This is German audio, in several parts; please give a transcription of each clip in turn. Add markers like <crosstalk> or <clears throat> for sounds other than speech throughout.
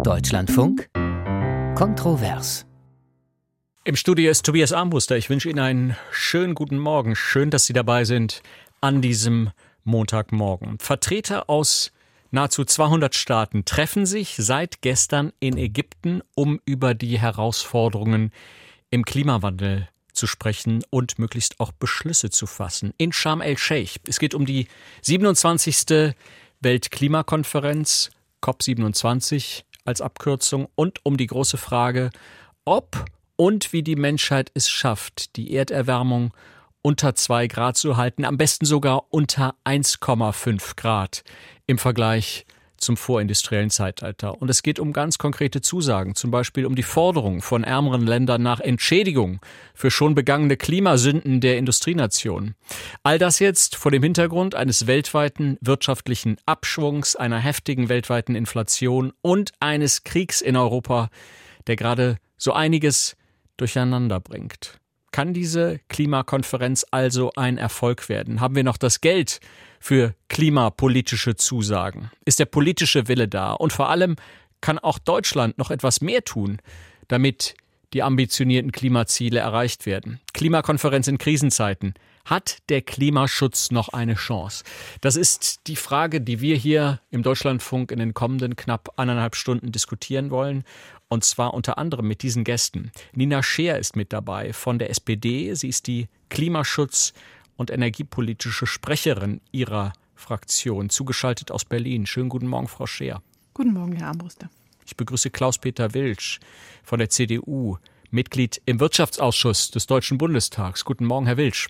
Deutschlandfunk Kontrovers. Im Studio ist Tobias Armbruster. Ich wünsche Ihnen einen schönen guten Morgen. Schön, dass Sie dabei sind an diesem Montagmorgen. Vertreter aus nahezu 200 Staaten treffen sich seit gestern in Ägypten, um über die Herausforderungen im Klimawandel zu sprechen und möglichst auch Beschlüsse zu fassen. In Sharm el-Sheikh. Es geht um die 27. Weltklimakonferenz COP27 als Abkürzung und um die große Frage, ob und wie die Menschheit es schafft, die Erderwärmung unter zwei Grad zu halten, am besten sogar unter 1,5 Grad im Vergleich zum vorindustriellen Zeitalter. Und es geht um ganz konkrete Zusagen, zum Beispiel um die Forderung von ärmeren Ländern nach Entschädigung für schon begangene Klimasünden der Industrienationen. All das jetzt vor dem Hintergrund eines weltweiten wirtschaftlichen Abschwungs, einer heftigen weltweiten Inflation und eines Kriegs in Europa, der gerade so einiges durcheinander bringt. Kann diese Klimakonferenz also ein Erfolg werden? Haben wir noch das Geld für klimapolitische Zusagen? Ist der politische Wille da? Und vor allem kann auch Deutschland noch etwas mehr tun, damit die ambitionierten Klimaziele erreicht werden. Klimakonferenz in Krisenzeiten. Hat der Klimaschutz noch eine Chance? Das ist die Frage, die wir hier im Deutschlandfunk in den kommenden knapp eineinhalb Stunden diskutieren wollen. Und zwar unter anderem mit diesen Gästen. Nina Scheer ist mit dabei von der SPD. Sie ist die Klimaschutz- und energiepolitische Sprecherin ihrer Fraktion, zugeschaltet aus Berlin. Schönen guten Morgen, Frau Scheer. Guten Morgen, Herr Armbruster. Ich begrüße Klaus-Peter Wilsch von der CDU, Mitglied im Wirtschaftsausschuss des Deutschen Bundestags. Guten Morgen, Herr Wilsch.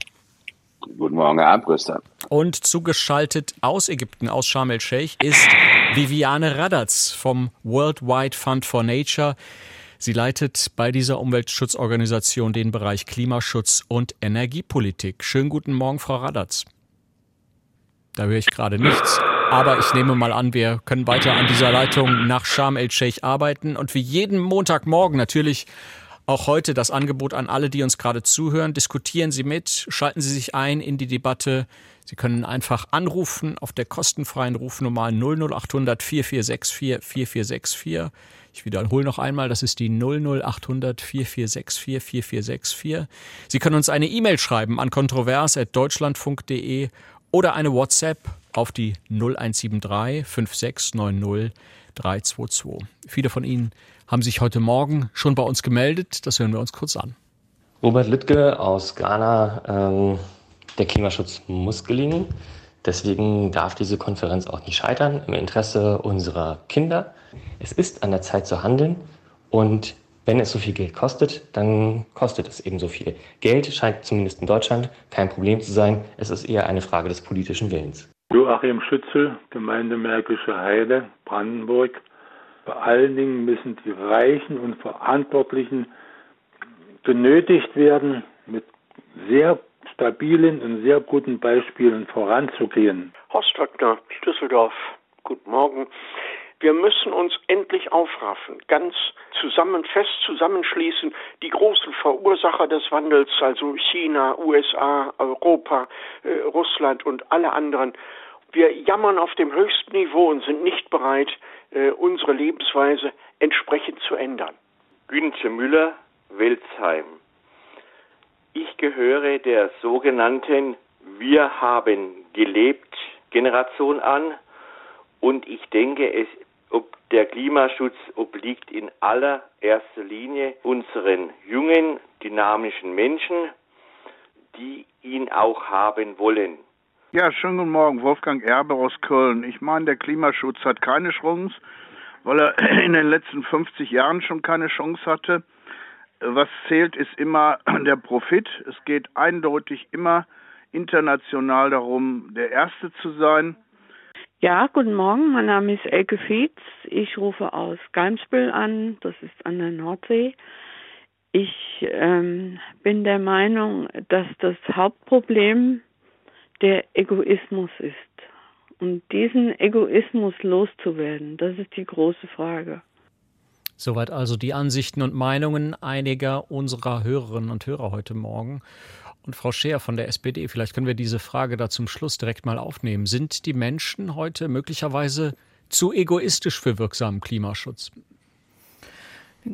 Guten Morgen, Herr Armbruster. Und zugeschaltet aus Ägypten, aus Sharm el-Sheikh, ist Viviane Radatz vom Worldwide Fund for Nature. Sie leitet bei dieser Umweltschutzorganisation den Bereich Klimaschutz und Energiepolitik. Schönen guten Morgen, Frau Radatz. Da höre ich gerade nichts. Aber ich nehme mal an, wir können weiter an dieser Leitung nach Sharm el-Sheikh arbeiten und wie jeden Montagmorgen natürlich auch heute das Angebot an alle, die uns gerade zuhören. Diskutieren Sie mit, schalten Sie sich ein in die Debatte. Sie können einfach anrufen auf der kostenfreien Rufnummer 00800 4464 4464. Ich wiederhole noch einmal, das ist die 00800 4464 4464. Sie können uns eine E-Mail schreiben an kontrovers.deutschlandfunk.de oder eine WhatsApp auf die 0173 5690 322. Viele von Ihnen haben sich heute Morgen schon bei uns gemeldet. Das hören wir uns kurz an. Robert Lüttke aus Ghana. Ähm, der Klimaschutz muss gelingen. Deswegen darf diese Konferenz auch nicht scheitern im Interesse unserer Kinder. Es ist an der Zeit zu handeln und wenn es so viel Geld kostet, dann kostet es eben so viel. Geld scheint zumindest in Deutschland kein Problem zu sein. Es ist eher eine Frage des politischen Willens. Joachim Schützel, Gemeinde Märkische Heide, Brandenburg. Vor allen Dingen müssen die Reichen und Verantwortlichen genötigt werden, mit sehr stabilen und sehr guten Beispielen voranzugehen. Horst Wagner, Düsseldorf. Guten Morgen. Wir müssen uns endlich aufraffen, ganz zusammen, fest zusammenschließen, die großen Verursacher des Wandels, also China, USA, Europa, äh, Russland und alle anderen. Wir jammern auf dem höchsten Niveau und sind nicht bereit, äh, unsere Lebensweise entsprechend zu ändern. Günze Müller, Welzheim. Ich gehöre der sogenannten Wir haben gelebt Generation an und ich denke, es ob der Klimaschutz obliegt in allererster Linie unseren jungen, dynamischen Menschen, die ihn auch haben wollen. Ja, schönen guten Morgen, Wolfgang Erbe aus Köln. Ich meine, der Klimaschutz hat keine Chance, weil er <clears throat> in den letzten 50 Jahren schon keine Chance hatte. Was zählt, ist immer <clears throat> der Profit. Es geht eindeutig immer international darum, der Erste zu sein. Ja, guten Morgen. Mein Name ist Elke Fietz. Ich rufe aus Geimspül an. Das ist an der Nordsee. Ich ähm, bin der Meinung, dass das Hauptproblem der Egoismus ist. Und diesen Egoismus loszuwerden, das ist die große Frage. Soweit also die Ansichten und Meinungen einiger unserer Hörerinnen und Hörer heute Morgen. Und Frau Scheer von der SPD, vielleicht können wir diese Frage da zum Schluss direkt mal aufnehmen. Sind die Menschen heute möglicherweise zu egoistisch für wirksamen Klimaschutz?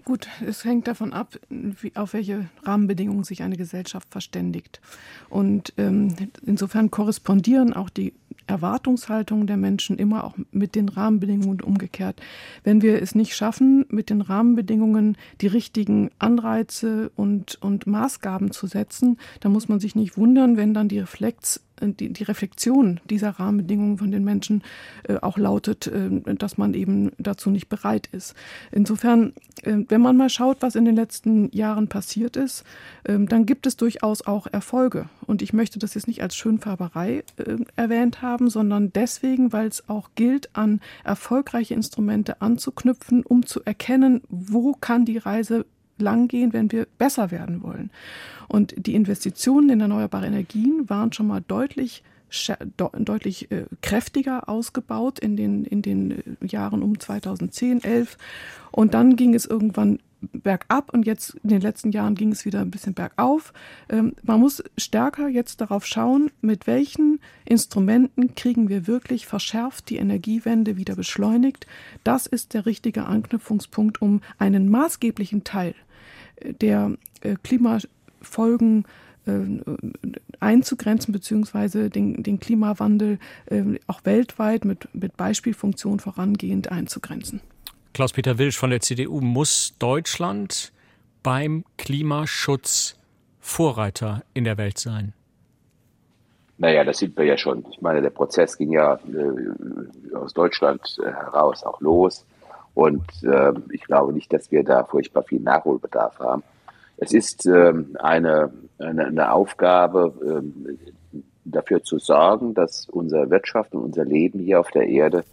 Gut, es hängt davon ab, wie, auf welche Rahmenbedingungen sich eine Gesellschaft verständigt. Und ähm, insofern korrespondieren auch die Erwartungshaltungen der Menschen immer auch mit den Rahmenbedingungen umgekehrt. Wenn wir es nicht schaffen, mit den Rahmenbedingungen die richtigen Anreize und, und Maßgaben zu setzen, dann muss man sich nicht wundern, wenn dann die Reflex die, die Reflexion dieser Rahmenbedingungen von den Menschen äh, auch lautet, äh, dass man eben dazu nicht bereit ist. Insofern, äh, wenn man mal schaut, was in den letzten Jahren passiert ist, dann gibt es durchaus auch Erfolge. Und ich möchte das jetzt nicht als Schönfärberei äh, erwähnt haben, sondern deswegen, weil es auch gilt, an erfolgreiche Instrumente anzuknüpfen, um zu erkennen, wo kann die Reise lang gehen, wenn wir besser werden wollen. Und die Investitionen in erneuerbare Energien waren schon mal deutlich deutlich äh, kräftiger ausgebaut in den, in den äh, Jahren um 2010, 11. Und dann ging es irgendwann bergab und jetzt in den letzten Jahren ging es wieder ein bisschen bergauf. Ähm, man muss stärker jetzt darauf schauen, mit welchen Instrumenten kriegen wir wirklich verschärft die Energiewende wieder beschleunigt. Das ist der richtige Anknüpfungspunkt, um einen maßgeblichen Teil der äh, Klimafolgen äh, einzugrenzen, beziehungsweise den, den Klimawandel äh, auch weltweit mit, mit Beispielfunktion vorangehend einzugrenzen. Klaus-Peter Wilsch von der CDU, muss Deutschland beim Klimaschutz Vorreiter in der Welt sein? Naja, das sind wir ja schon. Ich meine, der Prozess ging ja äh, aus Deutschland äh, heraus auch los. Und äh, ich glaube nicht, dass wir da furchtbar viel Nachholbedarf haben. Es ist ähm, eine, eine, eine Aufgabe, ähm, dafür zu sorgen, dass unsere Wirtschaft und unser Leben hier auf der Erde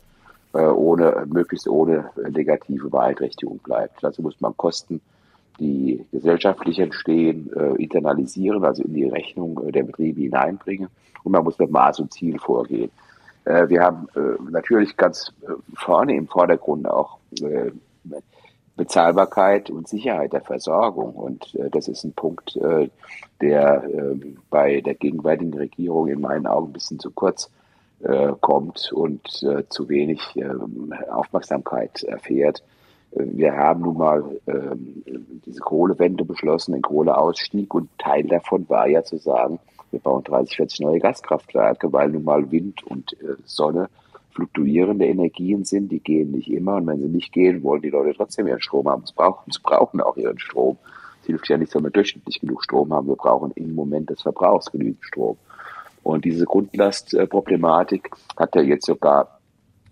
äh, ohne, möglichst ohne negative Beeinträchtigung bleibt. Dazu muss man Kosten, die gesellschaftlich entstehen, äh, internalisieren, also in die Rechnung äh, der Betriebe hineinbringen. Und man muss mit Maß und Ziel vorgehen. Äh, wir haben äh, natürlich ganz äh, vorne im Vordergrund auch Bezahlbarkeit und Sicherheit der Versorgung. Und das ist ein Punkt, der ähm, bei der gegenwärtigen Regierung in meinen Augen ein bisschen zu kurz kommt und zu wenig ähm, Aufmerksamkeit erfährt. Wir haben nun mal ähm, diese Kohlewende beschlossen, den Kohleausstieg und Teil davon war ja zu sagen, wir bauen 30, 40 neue Gaskraftwerke, weil nun mal Wind und äh, Sonne fluktuierende Energien sind. Die gehen nicht immer. Und wenn sie nicht gehen, wollen die Leute trotzdem ihren Strom haben. Sie brauchen, sie brauchen auch ihren Strom. Es hilft ja nicht, wenn wir durchschnittlich genug Strom haben. Wir brauchen im Moment des Verbrauchs genügend Strom. Und diese Grundlastproblematik hat ja jetzt sogar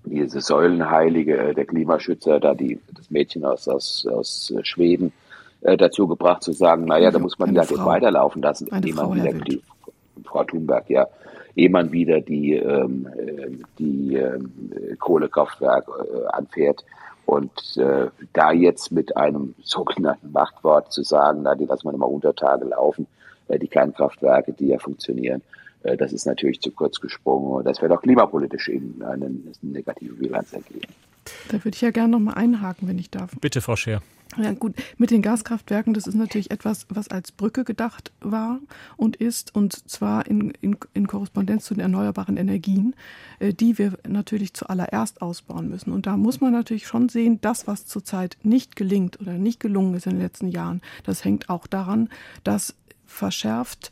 diese Säulenheilige äh, der Klimaschützer, da die, das Mädchen aus, aus, aus Schweden, äh, dazu gebracht zu sagen, naja, da muss man die halt weiterlaufen lassen, indem man wieder Frau Thunberg, ja, ehe man wieder die, ähm, die ähm, Kohlekraftwerke äh, anfährt. Und äh, da jetzt mit einem <laughs> sogenannten Machtwort zu sagen, na, die lassen wir mal unter Tage laufen, äh, die Kernkraftwerke, die ja funktionieren, äh, das ist natürlich zu kurz gesprungen. Und das wird auch klimapolitisch in eine, eine negative Bilanz ergeben. Da würde ich ja gerne noch mal einhaken, wenn ich darf. Bitte, Frau Scher. Ja, gut, mit den Gaskraftwerken, das ist natürlich etwas, was als Brücke gedacht war und ist, und zwar in, in, in Korrespondenz zu den erneuerbaren Energien, äh, die wir natürlich zuallererst ausbauen müssen. Und da muss man natürlich schon sehen, das, was zurzeit nicht gelingt oder nicht gelungen ist in den letzten Jahren, das hängt auch daran, dass verschärft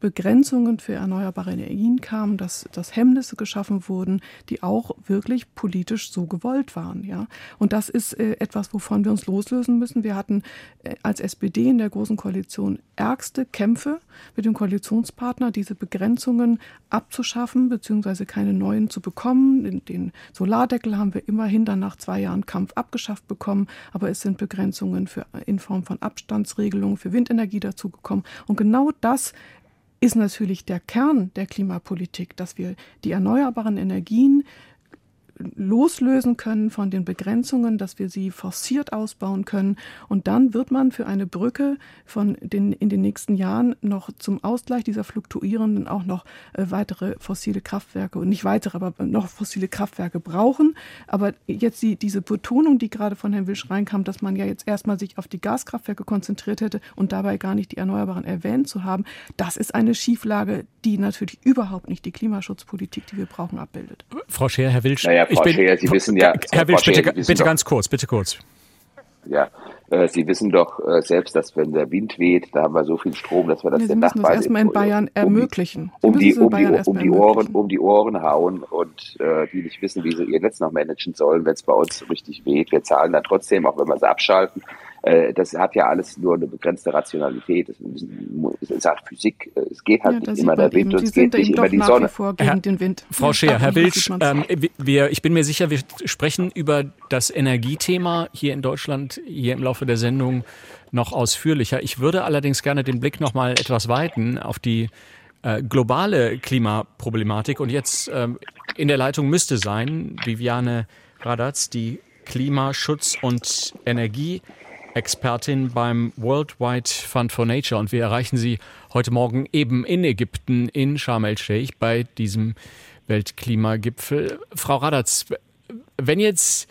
Begrenzungen für erneuerbare Energien kamen, dass, dass Hemmnisse geschaffen wurden, die auch wirklich politisch so gewollt waren. Ja? Und das ist äh, etwas, wovon wir uns loslösen müssen. Wir hatten äh, als SPD in der Großen Koalition ärgste Kämpfe mit dem Koalitionspartner, diese Begrenzungen abzuschaffen, beziehungsweise keine neuen zu bekommen. Den, den Solardeckel haben wir immerhin dann nach zwei Jahren Kampf abgeschafft bekommen, aber es sind Begrenzungen für, in Form von Abstandsregelungen für Windenergie dazugekommen. Und genau das ist natürlich der Kern der Klimapolitik, dass wir die erneuerbaren Energien loslösen können von den Begrenzungen, dass wir sie forciert ausbauen können. Und dann wird man für eine Brücke von den, in den nächsten Jahren noch zum Ausgleich dieser fluktuierenden auch noch äh, weitere fossile Kraftwerke und nicht weitere, aber noch fossile Kraftwerke brauchen. Aber jetzt die, diese Betonung, die gerade von Herrn Wilsch reinkam, dass man ja jetzt erstmal sich auf die Gaskraftwerke konzentriert hätte und dabei gar nicht die Erneuerbaren erwähnt zu haben, das ist eine Schieflage, die natürlich überhaupt nicht die Klimaschutzpolitik, die wir brauchen, abbildet. Frau Scher, Herr Wilsch, naja, Frau ich bin, Scheer, Sie wissen ja. Herr Wilsch, bitte, bitte ganz kurz, bitte kurz. Ja, äh, Sie wissen doch äh, selbst, dass wenn der Wind weht, da haben wir so viel Strom, dass wir das ja, den Nachbarn das erstmal in Bayern ermöglichen. Um die, um die, um die, Ohren, um die Ohren hauen und äh, die nicht wissen, wie sie ihr Netz noch managen sollen, wenn es bei uns richtig weht. Wir zahlen dann trotzdem, auch wenn wir es abschalten. Äh, das hat ja alles nur eine begrenzte Rationalität. Es ist halt Physik. Es geht halt ja, nicht immer der Wind und es geht nicht immer die Sonne. Herr, Frau Scheer, Herr Wilsch, ähm, wir, ich bin mir sicher, wir sprechen über das Energiethema hier in Deutschland hier im Laufe der Sendung noch ausführlicher. Ich würde allerdings gerne den Blick noch mal etwas weiten auf die äh, globale Klimaproblematik. Und jetzt ähm, in der Leitung müsste sein Viviane Radatz, die Klimaschutz- und Energie Expertin beim Worldwide Fund for Nature und wir erreichen Sie heute Morgen eben in Ägypten in Sharm el-Sheikh bei diesem Weltklimagipfel. Frau Radatz, wenn jetzt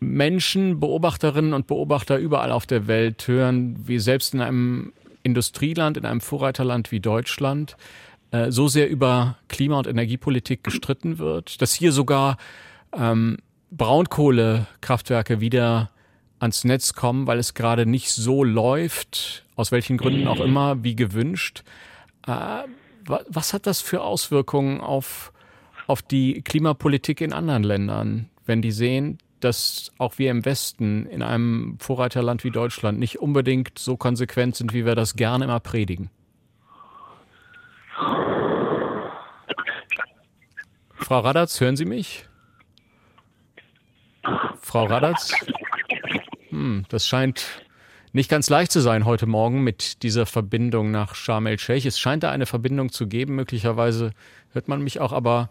Menschen, Beobachterinnen und Beobachter überall auf der Welt hören, wie selbst in einem Industrieland, in einem Vorreiterland wie Deutschland, äh, so sehr über Klima- und Energiepolitik gestritten wird, dass hier sogar ähm, Braunkohlekraftwerke wieder ans Netz kommen, weil es gerade nicht so läuft, aus welchen Gründen auch immer, wie gewünscht. Äh, was hat das für Auswirkungen auf, auf die Klimapolitik in anderen Ländern, wenn die sehen, dass auch wir im Westen in einem Vorreiterland wie Deutschland nicht unbedingt so konsequent sind, wie wir das gerne immer predigen? Frau Radatz, hören Sie mich? Frau Radatz? Hm, das scheint nicht ganz leicht zu sein heute Morgen mit dieser Verbindung nach Sharm el-Sheikh. Es scheint da eine Verbindung zu geben. Möglicherweise hört man mich auch, aber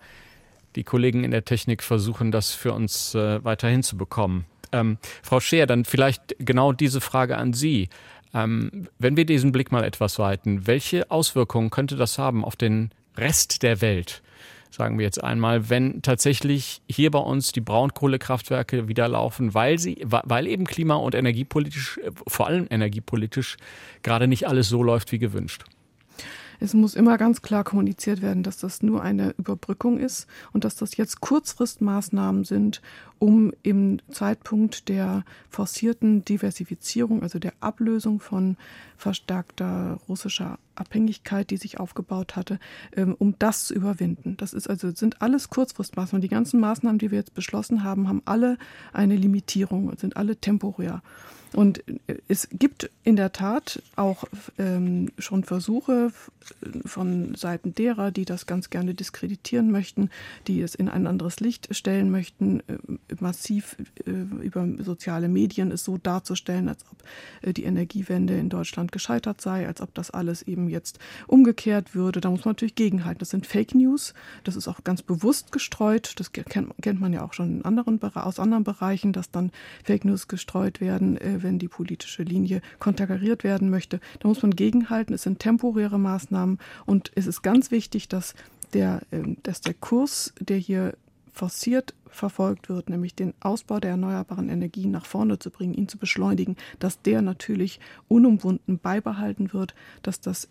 die Kollegen in der Technik versuchen das für uns äh, weiterhin zu bekommen. Ähm, Frau Scheer, dann vielleicht genau diese Frage an Sie. Ähm, wenn wir diesen Blick mal etwas weiten, welche Auswirkungen könnte das haben auf den Rest der Welt? Sagen wir jetzt einmal, wenn tatsächlich hier bei uns die Braunkohlekraftwerke wieder laufen, weil sie, weil eben klima- und energiepolitisch, äh, vor allem energiepolitisch, gerade nicht alles so läuft wie gewünscht. Es muss immer ganz klar kommuniziert werden, dass das nur eine Überbrückung ist und dass das jetzt Kurzfristmaßnahmen sind, um im Zeitpunkt der forcierten Diversifizierung, also der Ablösung von verstärkter russischer Abhängigkeit, die sich aufgebaut hatte, ähm, um das zu überwinden. Das ist also sind alles Kurzfristmaßnahmen. Die ganzen Maßnahmen, die wir jetzt beschlossen haben, haben alle eine Limitierung, sind alle temporär. Und es gibt in der Tat auch ähm, schon Versuche von Seiten derer, die das ganz gerne diskreditieren möchten, die es in ein anderes Licht stellen möchten, äh, massiv äh, über soziale Medien es so darzustellen, als ob äh, die Energiewende in Deutschland gescheitert sei, als ob das alles eben jetzt umgekehrt würde. Da muss man natürlich gegenhalten. Das sind Fake News. Das ist auch ganz bewusst gestreut. Das kennt, kennt man ja auch schon anderen, aus anderen Bereichen, dass dann Fake News gestreut werden äh, wenn die politische Linie konterkariert werden möchte. Da muss man gegenhalten. Es sind temporäre Maßnahmen und es ist ganz wichtig, dass der, ähm, dass der Kurs, der hier forciert verfolgt wird, nämlich den Ausbau der erneuerbaren Energien nach vorne zu bringen, ihn zu beschleunigen, dass der natürlich unumwunden beibehalten wird, dass das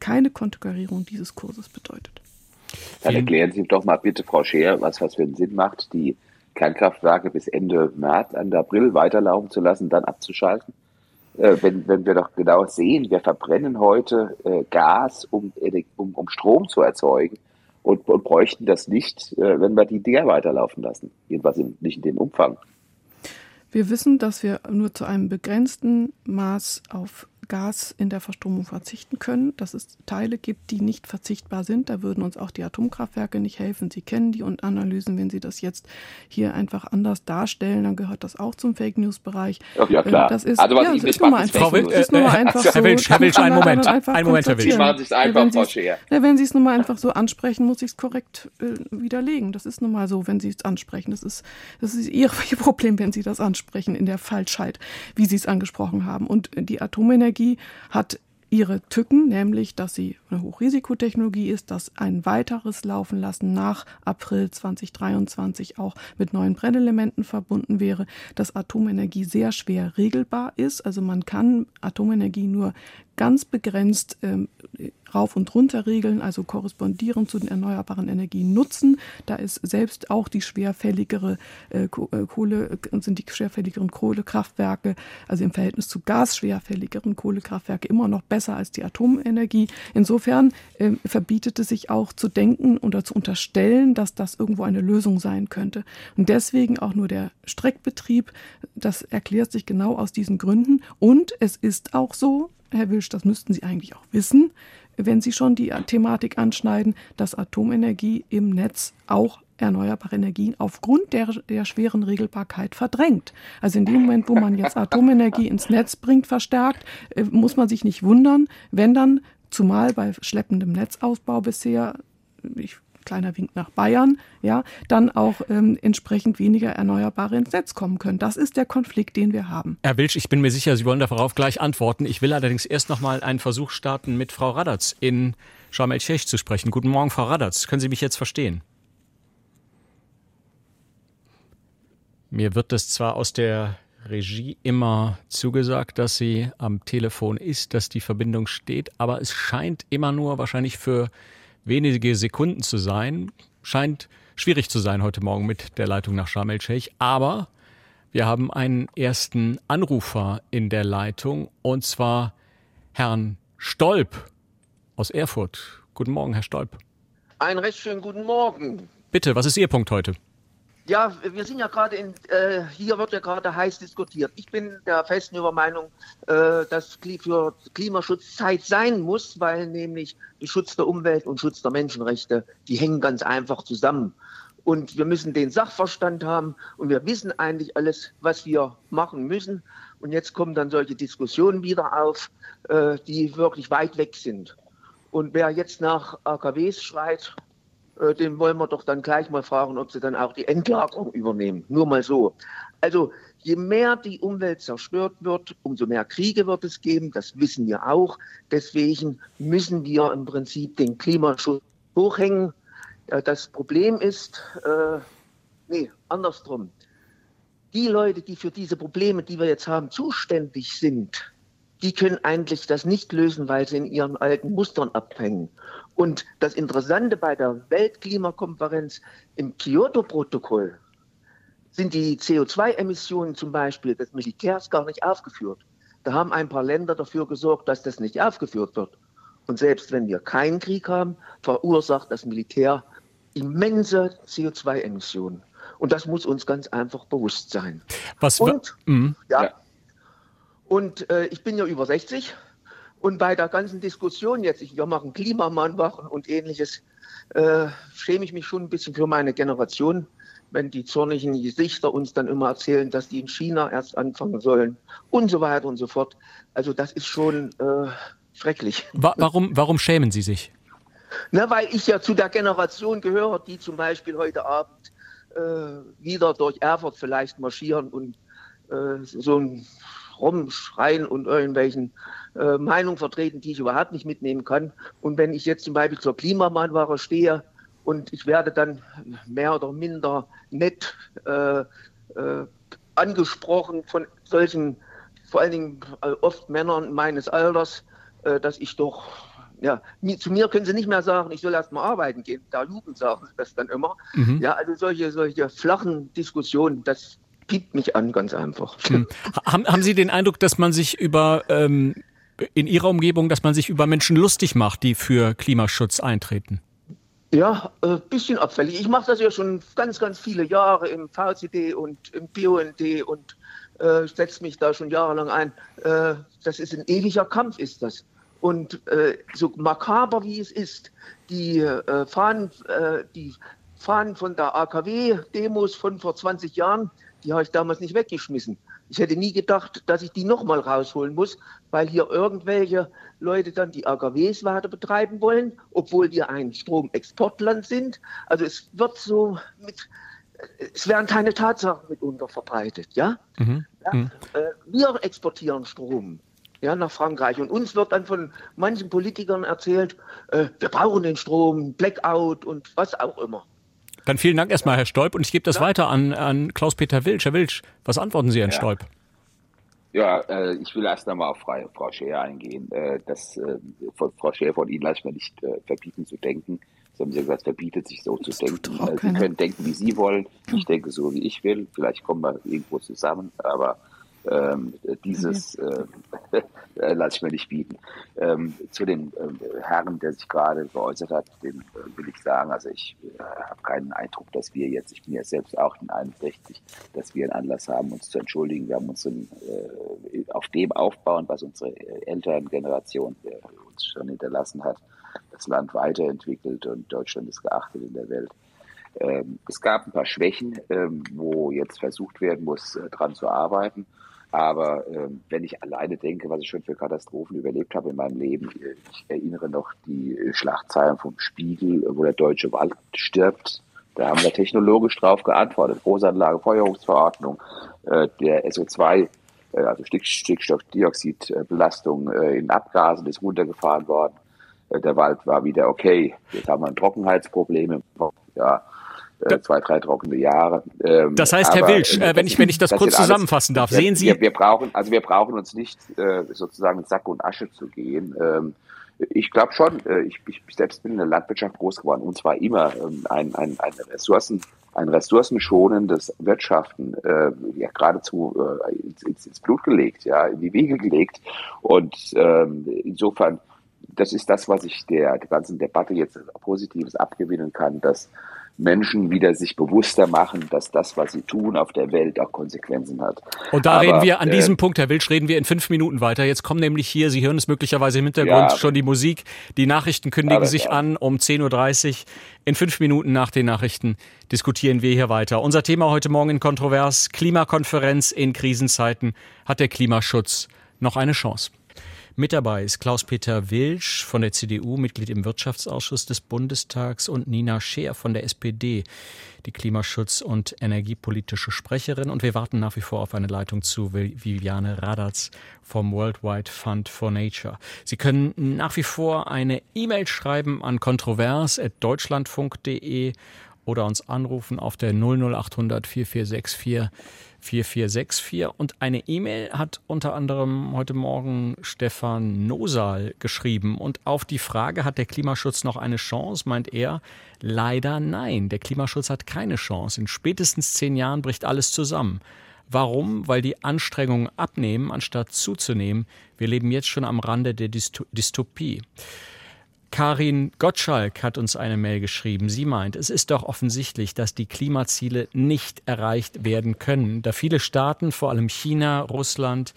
keine Konterkarierung dieses Kurses bedeutet. Dann erklären Sie doch mal bitte, Frau Scheer, was, was für einen Sinn macht, die Kernkraftwerke bis Ende März, Ende April weiterlaufen zu lassen, dann abzuschalten? Äh, wenn, wenn wir doch genau sehen, wir verbrennen heute äh, Gas, um, um, um Strom zu erzeugen und, und bräuchten das nicht, äh, wenn wir die Dinger weiterlaufen lassen. Jedenfalls nicht in dem Umfang. Wir wissen, dass wir nur zu einem begrenzten Maß auf Gas in der Verstromung verzichten können, dass es Teile gibt, die nicht verzichtbar sind. Da würden uns auch die Atomkraftwerke nicht helfen. Sie kennen die und Analysen. Wenn Sie das jetzt hier einfach anders darstellen, dann gehört das auch zum Fake News Bereich. Ja, klar. Das ist, also, was ja, ich ist nur mal einfach so. ist nur mal einfach so. Herr Wilsch, Herr Wilsch, einen Moment. Einen Moment, Herr Wilsch. Sie machen es einfach, Frau Scheer. Wenn Sie es nur mal einfach so ansprechen, muss ich es korrekt äh, widerlegen. Das ist nun mal so, wenn Sie es ansprechen. Das ist, das ist Ihr <laughs> Problem, wenn Sie das ansprechen in der Falschheit, wie Sie es angesprochen haben. Und die Atomenergie Technologie hat ihre Tücken, nämlich dass sie eine Hochrisikotechnologie ist, dass ein weiteres Laufen lassen nach April 2023 auch mit neuen Brennelementen verbunden wäre, dass Atomenergie sehr schwer regelbar ist. Also man kann Atomenergie nur ganz begrenzt ähm, rauf und runter regeln, also korrespondieren zu den erneuerbaren Energien nutzen. Da ist selbst auch die schwerfälligere äh, äh Kohle, äh, sind die schwerfälligeren Kohlekraftwerke, also im Verhältnis zu gasschwerfälligeren Kohlekraftwerke immer noch besser als die Atomenergie. Insofern äh, verbietet es sich auch zu denken oder zu unterstellen, dass das irgendwo eine Lösung sein könnte. Und deswegen auch nur der Streckbetrieb, das erklärt sich genau aus diesen Gründen. Und es ist auch so, Herr Wilsch, das müssten Sie eigentlich auch wissen, wenn Sie schon die Thematik anschneiden, dass Atomenergie im Netz auch erneuerbare Energien aufgrund der, der schweren Regelbarkeit verdrängt. Also in dem Moment, wo man jetzt Atomenergie ins Netz bringt, verstärkt, äh, muss man sich nicht wundern, wenn dann, zumal bei schleppendem Netzausbau bisher, ich kleiner Wink nach Bayern, ja, dann auch ähm, entsprechend weniger Erneuerbare ins Netz kommen können. Das ist der Konflikt, den wir haben. Herr Wilsch, ich bin mir sicher, Sie wollen darauf gleich antworten. Ich will allerdings erst noch mal einen Versuch starten, mit Frau Radatz in Sharm el-Sheikh zu sprechen. Guten Morgen, Frau Radatz. Können Sie mich jetzt verstehen? Mir wird es zwar aus der Regie immer zugesagt, dass sie am Telefon ist, dass die Verbindung steht, aber es scheint immer nur wahrscheinlich für wenige Sekunden zu sein. Scheint schwierig zu sein heute Morgen mit der Leitung nach Sharm el-Sheikh. Aber wir haben einen ersten Anrufer in der Leitung und zwar Herrn Stolp aus Erfurt. Guten Morgen, Herr Stolp. Einen recht schönen guten Morgen. Bitte, was ist Ihr Punkt heute? Ja, wir sind ja gerade in, äh, hier wird ja gerade heiß diskutiert. Ich bin der festen Übermeinung, äh, dass für Klimaschutz Zeit sein muss, weil nämlich die Schutz der Umwelt und Schutz der Menschenrechte, die hängen ganz einfach zusammen. Und wir müssen den Sachverstand haben und wir wissen eigentlich alles, was wir machen müssen. Und jetzt kommen dann solche Diskussionen wieder auf, äh, die wirklich weit weg sind. Und wer jetzt nach AKWs schreit, den wollen wir doch dann gleich mal fragen, ob sie dann auch die Endlagerung übernehmen. Nur mal so. Also je mehr die Umwelt zerstört wird, umso mehr Kriege wird es geben. Das wissen wir auch. Deswegen müssen wir im Prinzip den Klimaschutz hochhängen. Das Problem ist, äh, nee, andersrum. Die Leute, die für diese Probleme, die wir jetzt haben, zuständig sind, die können eigentlich das nicht lösen, weil sie in ihren alten Mustern abhängen. Und das Interessante bei der Weltklimakonferenz im Kyoto-Protokoll sind die CO2-Emissionen zum Beispiel des Militärs gar nicht aufgeführt. Da haben ein paar Länder dafür gesorgt, dass das nicht aufgeführt wird. Und selbst wenn wir keinen Krieg haben, verursacht das Militär immense CO2-Emissionen. Und das muss uns ganz einfach bewusst sein. Was und, mhm. ja, und äh, ich bin ja über 60 und bei der ganzen Diskussion jetzt, ich, wir machen Klimamannwachen und ähnliches, äh, schäme ich mich schon ein bisschen für meine Generation, wenn die zornigen Gesichter uns dann immer erzählen, dass die in China erst anfangen sollen und so weiter und so fort. Also das ist schon äh, schrecklich. Warum, warum schämen Sie sich? Na, weil ich ja zu der Generation gehöre, die zum Beispiel heute Abend äh, wieder durch Erfurt vielleicht marschieren und äh, so ein rumschreien und irgendwelchen äh, Meinungen vertreten, die ich überhaupt nicht mitnehmen kann. Und wenn ich jetzt zum Beispiel zur Klimamahnware stehe und ich werde dann mehr oder minder nett äh, äh, angesprochen von solchen, vor allen Dingen äh, oft Männern meines Alters, äh, dass ich doch ja, zu mir können sie nicht mehr sagen, ich soll erst mal arbeiten gehen. Da Jugend sagen sie das dann immer. Mhm. Ja, also solche, solche flachen Diskussionen, das piept mich an, ganz einfach. Hm. Haben, haben Sie den Eindruck, dass man sich über ähm, in Ihrer Umgebung, dass man sich über Menschen lustig macht, die für Klimaschutz eintreten? Ja, ein äh, bisschen abfällig. Ich mache das ja schon ganz, ganz viele Jahre im VCD und im BUND und äh, setze mich da schon jahrelang ein. Äh, das ist ein ewiger Kampf, ist das. Und äh, so makaber wie es ist, die äh, Fahnen, äh, die Fahnen von der AKW-Demos von vor 20 Jahren, die habe ich damals nicht weggeschmissen. Ich hätte nie gedacht, dass ich die nochmal rausholen muss, weil hier irgendwelche Leute dann die AKWs weiter betreiben wollen, obwohl wir ein Stromexportland sind. Also es wird so mit, es werden keine Tatsachen mitunter verbreitet, ja. Mhm. ja mhm. Äh, wir exportieren Strom. Ja, nach Frankreich. Und uns wird dann von manchen Politikern erzählt, äh, wir brauchen den Strom, Blackout und was auch immer. Dann vielen Dank erstmal, Herr Stolp. Und ich gebe das ja. weiter an, an Klaus-Peter Wilsch. Herr Wilsch, was antworten Sie Herrn ja. Stolp? Ja, äh, ich will erst einmal auf Frau, Scheer eingehen. Äh, das, äh, von Frau Scheer von Ihnen lasse ich mir nicht äh, verbieten zu denken. Sie haben ja gesagt, verbietet sich so zu denken. Äh, Sie können denken, wie Sie wollen. Ich denke so, wie ich will. Vielleicht kommen wir irgendwo zusammen, aber ähm, dieses äh, <laughs> äh, lasse ich mir nicht bieten. Ähm, zu dem äh, Herrn, der sich gerade geäußert hat, dem äh, will ich sagen, also ich äh, habe keinen Eindruck, dass wir jetzt, ich bin ja selbst auch in 61, dass wir einen Anlass haben, uns zu entschuldigen. Wir haben uns in, äh, auf dem aufbauen, was unsere Elterngeneration uns schon hinterlassen hat, das Land weiterentwickelt und Deutschland ist geachtet in der Welt. Ähm, es gab ein paar Schwächen, ähm, wo jetzt versucht werden muss, dran zu arbeiten. Aber ähm, wenn ich alleine denke, was ich schon für Katastrophen überlebt habe in meinem Leben, ich erinnere noch die Schlagzeilen vom Spiegel, wo der deutsche Wald stirbt. Da haben wir technologisch drauf geantwortet. Großanlage, Feuerungsverordnung, äh, der SO2, äh, also Stickstoffdioxidbelastung äh, in Abgasen ist runtergefahren worden. Äh, der Wald war wieder okay. Jetzt haben wir ein Trockenheitsproblem. Ja, äh, zwei, drei trockene Jahre. Ähm, das heißt, Herr Wilsch, äh, wenn ich, wenn ich das, das kurz zusammenfassen darf, sehen Sie. Wir, wir, brauchen, also wir brauchen uns nicht äh, sozusagen in Sack und Asche zu gehen. Ähm, ich glaube schon, äh, ich, ich selbst bin in der Landwirtschaft groß geworden und zwar immer ähm, ein, ein, ein Ressourcen, ein ressourcenschonendes Wirtschaften äh, ja, geradezu äh, ins, ins Blut gelegt, ja, in die Wiege gelegt. Und ähm, insofern, das ist das, was ich der, der ganzen Debatte jetzt Positives abgewinnen kann, dass Menschen wieder sich bewusster machen, dass das, was sie tun auf der Welt, auch Konsequenzen hat. Und da Aber, reden wir an äh, diesem Punkt, Herr Wilsch, reden wir in fünf Minuten weiter. Jetzt kommen nämlich hier, Sie hören es möglicherweise im Hintergrund ja, schon die Musik. Die Nachrichten kündigen sich klar. an um 10.30 Uhr. In fünf Minuten nach den Nachrichten diskutieren wir hier weiter. Unser Thema heute Morgen in Kontrovers, Klimakonferenz in Krisenzeiten. Hat der Klimaschutz noch eine Chance? Mit dabei ist Klaus-Peter Wilsch von der CDU, Mitglied im Wirtschaftsausschuss des Bundestags und Nina Scheer von der SPD, die Klimaschutz- und energiepolitische Sprecherin. Und wir warten nach wie vor auf eine Leitung zu Viviane Radatz vom Worldwide Fund for Nature. Sie können nach wie vor eine E-Mail schreiben an kontrovers.deutschlandfunk.de oder uns anrufen auf der 00800 4464 4464. Und eine E-Mail hat unter anderem heute Morgen Stefan Nosal geschrieben. Und auf die Frage, hat der Klimaschutz noch eine Chance, meint er, leider nein. Der Klimaschutz hat keine Chance. In spätestens zehn Jahren bricht alles zusammen. Warum? Weil die Anstrengungen abnehmen, anstatt zuzunehmen. Wir leben jetzt schon am Rande der Dystopie. Karin Gottschalk hat uns eine Mail geschrieben. Sie meint, es ist doch offensichtlich, dass die Klimaziele nicht erreicht werden können, da viele Staaten, vor allem China, Russland,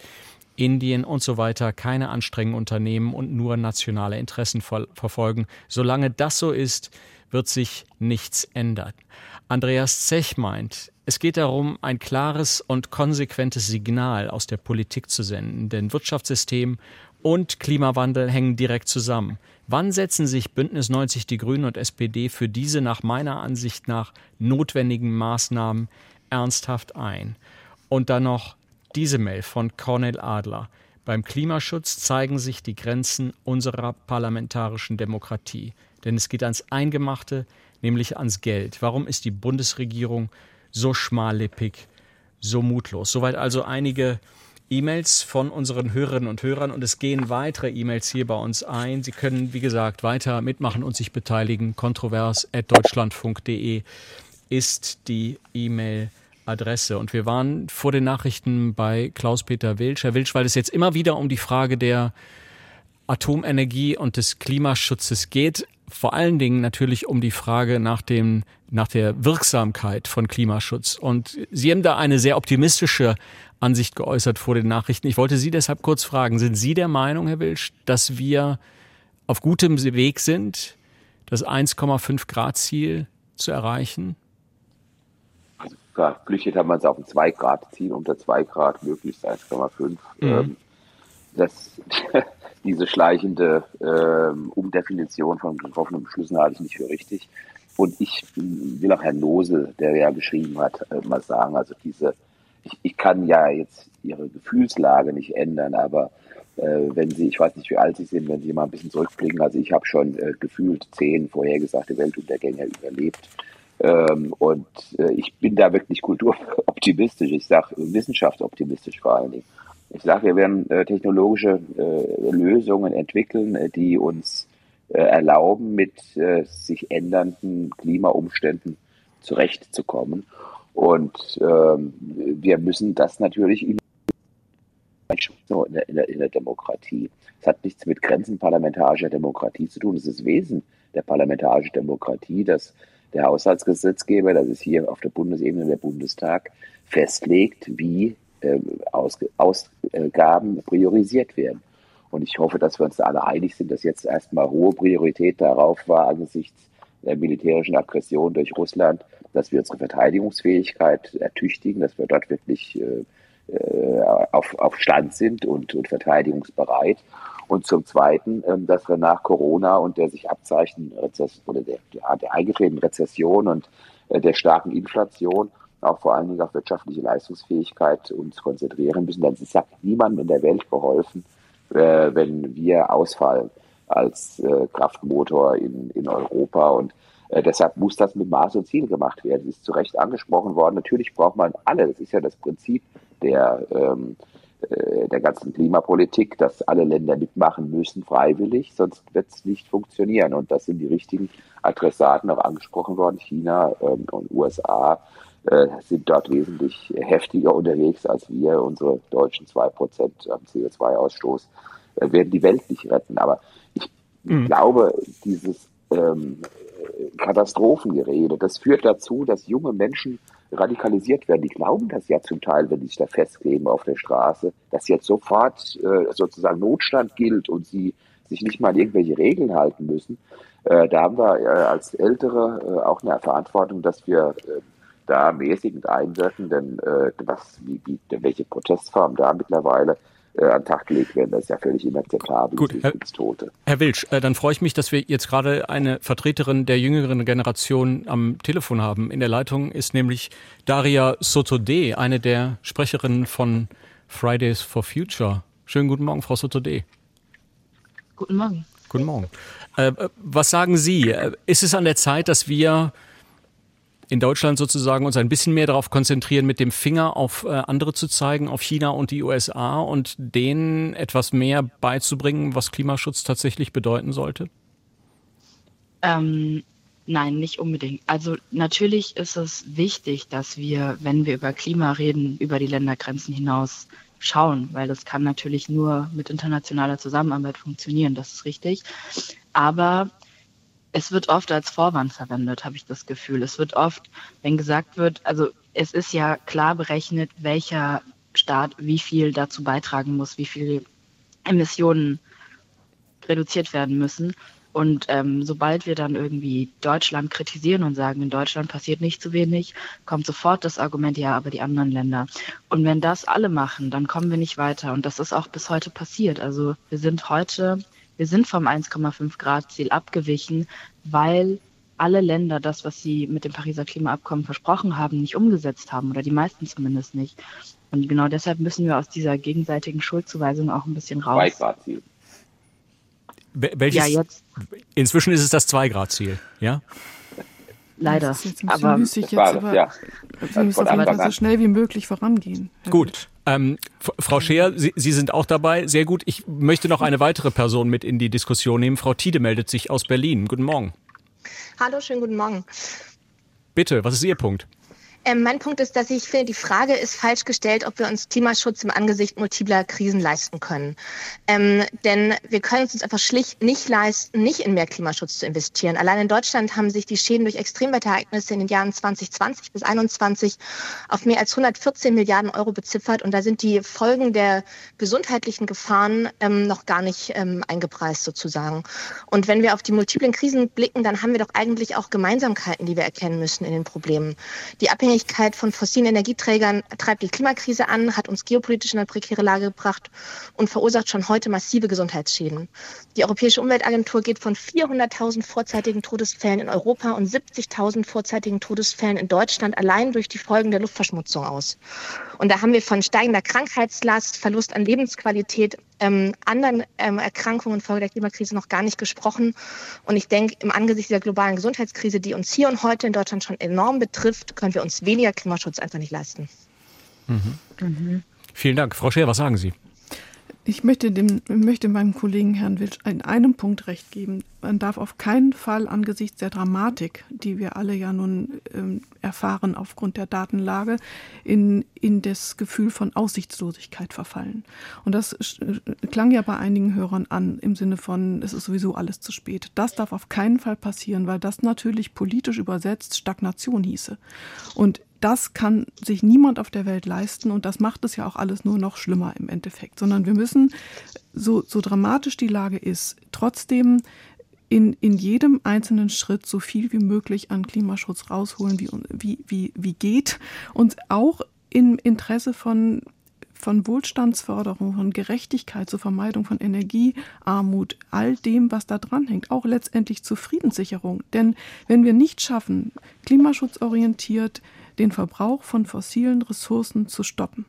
Indien und so weiter, keine Anstrengungen unternehmen und nur nationale Interessen verfolgen. Solange das so ist, wird sich nichts ändern. Andreas Zech meint, es geht darum, ein klares und konsequentes Signal aus der Politik zu senden, denn Wirtschaftssystem und Klimawandel hängen direkt zusammen. Wann setzen sich Bündnis 90 Die Grünen und SPD für diese nach meiner Ansicht nach notwendigen Maßnahmen ernsthaft ein? Und dann noch diese Mail von Cornel Adler. Beim Klimaschutz zeigen sich die Grenzen unserer parlamentarischen Demokratie. Denn es geht ans Eingemachte, nämlich ans Geld. Warum ist die Bundesregierung so schmallippig, so mutlos? Soweit also einige E-Mails von unseren Hörerinnen und Hörern und es gehen weitere E-Mails hier bei uns ein. Sie können, wie gesagt, weiter mitmachen und sich beteiligen. Kontrovers.deutschlandfunk.de ist die E-Mail. Adresse. Und wir waren vor den Nachrichten bei Klaus-Peter Wilsch. Herr Wilsch, weil es jetzt immer wieder um die Frage der Atomenergie und des Klimaschutzes geht, vor allen Dingen natürlich um die Frage nach dem, nach der Wirksamkeit von Klimaschutz. Und Sie haben da eine sehr optimistische Ansicht geäußert vor den Nachrichten. Ich wollte Sie deshalb kurz fragen, sind Sie der Meinung, Herr Wilsch, dass wir auf gutem Weg sind, das 1,5 Grad Ziel zu erreichen? Also verpflichtet haben wir uns auf ein 2 Grad Ziel, unter 2 Grad möglichst 1,5. Mhm. Ähm, das, <laughs> diese schleichende ähm, Umdefinition von getroffenen Beschlüssen halte ich nicht für richtig. Und ich will auch Herrn Nosel, der ja geschrieben hat, äh, mal sagen, also diese ich, ich kann ja jetzt ihre Gefühlslage nicht ändern, aber äh, wenn Sie, ich weiß nicht, wie alt Sie sind, wenn Sie mal ein bisschen zurückblicken, also ich habe schon äh, gefühlt zehn vorhergesagte Weltuntergänge überlebt. Ähm, und äh, ich bin da wirklich kulturoptimistisch, ich sage wissenschaftsoptimistisch vor allen Dingen. Ich sage, wir werden äh, technologische äh, Lösungen entwickeln, äh, die uns erlauben, mit sich ändernden Klimaumständen zurechtzukommen. Und ähm, wir müssen das natürlich in der, in, der, in der Demokratie. Es hat nichts mit Grenzen parlamentarischer Demokratie zu tun. Es ist Wesen der parlamentarischen Demokratie, dass der Haushaltsgesetzgeber, das ist hier auf der Bundesebene der Bundestag, festlegt, wie äh, Aus, Ausgaben priorisiert werden. Und ich hoffe, dass wir uns da alle einig sind, dass jetzt erstmal hohe Priorität darauf war, angesichts der militärischen Aggression durch Russland, dass wir unsere Verteidigungsfähigkeit ertüchtigen, dass wir dort wirklich äh, äh, auf, auf Stand sind und, und verteidigungsbereit. Und zum Zweiten, ähm, dass wir nach Corona und der sich abzeichnenden oder der, der eingetretenen Rezession und äh, der starken Inflation auch vor allen Dingen auf wirtschaftliche Leistungsfähigkeit uns konzentrieren müssen. Denn es ist ja niemandem in der Welt geholfen, äh, wenn wir ausfallen als Kraftmotor in, in Europa. Und deshalb muss das mit Maß und Ziel gemacht werden. Es ist zu Recht angesprochen worden. Natürlich braucht man alle. Das ist ja das Prinzip der, ähm, äh, der ganzen Klimapolitik, dass alle Länder mitmachen müssen, freiwillig, sonst wird es nicht funktionieren. Und das sind die richtigen Adressaten auch angesprochen worden. China ähm, und USA äh, sind dort wesentlich heftiger unterwegs als wir. Unsere deutschen 2% am CO2-Ausstoß äh, werden die Welt nicht retten. Aber mhm. glaube, dieses ähm, Katastrophengerede, das führt dazu, dass junge Menschen radikalisiert werden. Die glauben das ja zum Teil, wenn die sich da festkleben auf der Straße, dass jetzt sofort äh, sozusagen Notstand gilt und sie sich nicht mal an irgendwelche Regeln halten müssen. Äh, da haben wir äh, als Ältere äh, auch eine Verantwortung, dass wir äh, da mäßigend einwirken, denn äh, was, wie, wie, welche Protestform da mittlerweile äh, an den Tag gelegt werden. Das ist ja völlig inakzeptabel Gut, Herr, Tote. Herr Wilsch, äh, dann freue ich mich, dass wir jetzt gerade eine Vertreterin der jüngeren Generation am Telefon haben. In der Leitung ist nämlich Daria Sotode, eine der Sprecherinnen von Fridays for Future. Schönen guten Morgen, Frau Sotode. Guten Morgen. Guten Morgen. Äh, was sagen Sie? Ist es an der Zeit, dass wir in Deutschland sozusagen uns ein bisschen mehr darauf konzentrieren, mit dem Finger auf äh, andere zu zeigen, auf China und die USA und denen etwas mehr beizubringen, was Klimaschutz tatsächlich bedeuten sollte? Ähm, nein, nicht unbedingt. Also natürlich ist es wichtig, dass wir, wenn wir über Klima reden, über die Ländergrenzen hinaus schauen, weil das kann natürlich nur mit internationaler Zusammenarbeit funktionieren, das ist richtig. Aber es wird oft als Vorwand verwendet, habe ich das Gefühl. Es wird oft, wenn gesagt wird, also es ist ja klar berechnet, welcher Staat wie viel dazu beitragen muss, wie viele Emissionen reduziert werden müssen. Und ähm, sobald wir dann irgendwie Deutschland kritisieren und sagen, in Deutschland passiert nicht zu wenig, kommt sofort das Argument, ja, aber die anderen Länder. Und wenn das alle machen, dann kommen wir nicht weiter. Und das ist auch bis heute passiert. Also wir sind heute wir sind vom 1,5 Grad Ziel abgewichen, weil alle Länder das, was sie mit dem Pariser Klimaabkommen versprochen haben, nicht umgesetzt haben oder die meisten zumindest nicht. Und genau deshalb müssen wir aus dieser gegenseitigen Schuldzuweisung auch ein bisschen raus. 2 Grad Ziel. Welches, ja, jetzt. Inzwischen ist es das 2 Grad Ziel, ja? Leider. Das ist jetzt ein bisschen aber müßig jetzt, aber ja. wir müssen auf so schnell wie möglich vorangehen. Gut, ähm, Frau Scheer, Sie, Sie sind auch dabei. Sehr gut. Ich möchte noch eine weitere Person mit in die Diskussion nehmen. Frau Tiede meldet sich aus Berlin. Guten Morgen. Hallo, schönen guten Morgen. Bitte, was ist Ihr Punkt? Ähm, mein Punkt ist, dass ich finde, die Frage ist falsch gestellt, ob wir uns Klimaschutz im Angesicht multipler Krisen leisten können. Ähm, denn wir können es uns einfach schlicht nicht leisten, nicht in mehr Klimaschutz zu investieren. Allein in Deutschland haben sich die Schäden durch Extremwetterereignisse in den Jahren 2020 bis 2021 auf mehr als 114 Milliarden Euro beziffert. Und da sind die Folgen der gesundheitlichen Gefahren ähm, noch gar nicht ähm, eingepreist sozusagen. Und wenn wir auf die multiplen Krisen blicken, dann haben wir doch eigentlich auch Gemeinsamkeiten, die wir erkennen müssen in den Problemen. Die Abhängigkeit Abhängigkeit von fossilen Energieträgern treibt die Klimakrise an, hat uns geopolitisch in eine prekäre Lage gebracht und verursacht schon heute massive Gesundheitsschäden. Die Europäische Umweltagentur geht von 400.000 vorzeitigen Todesfällen in Europa und 70.000 vorzeitigen Todesfällen in Deutschland allein durch die Folgen der Luftverschmutzung aus. Und da haben wir von steigender Krankheitslast, Verlust an Lebensqualität, ähm, anderen ähm, Erkrankungen Folge der Klimakrise noch gar nicht gesprochen. Und ich denke, im Angesicht der globalen Gesundheitskrise, die uns hier und heute in Deutschland schon enorm betrifft, können wir uns weniger Klimaschutz einfach nicht leisten. Mhm. Mhm. Vielen Dank. Frau Scher, was sagen Sie? Ich möchte, dem, möchte meinem Kollegen Herrn Wilsch in einem Punkt recht geben. Man darf auf keinen Fall angesichts der Dramatik, die wir alle ja nun ähm, erfahren aufgrund der Datenlage, in, in das Gefühl von Aussichtslosigkeit verfallen. Und das äh, klang ja bei einigen Hörern an im Sinne von, es ist sowieso alles zu spät. Das darf auf keinen Fall passieren, weil das natürlich politisch übersetzt Stagnation hieße. Und das kann sich niemand auf der Welt leisten und das macht es ja auch alles nur noch schlimmer im Endeffekt, sondern wir müssen, so, so dramatisch die Lage ist, trotzdem in, in jedem einzelnen Schritt so viel wie möglich an Klimaschutz rausholen, wie, wie, wie, wie geht und auch im Interesse von von Wohlstandsförderung, von Gerechtigkeit zur Vermeidung von Energiearmut, all dem, was da dranhängt, auch letztendlich zur Friedenssicherung. Denn wenn wir nicht schaffen, klimaschutzorientiert den Verbrauch von fossilen Ressourcen zu stoppen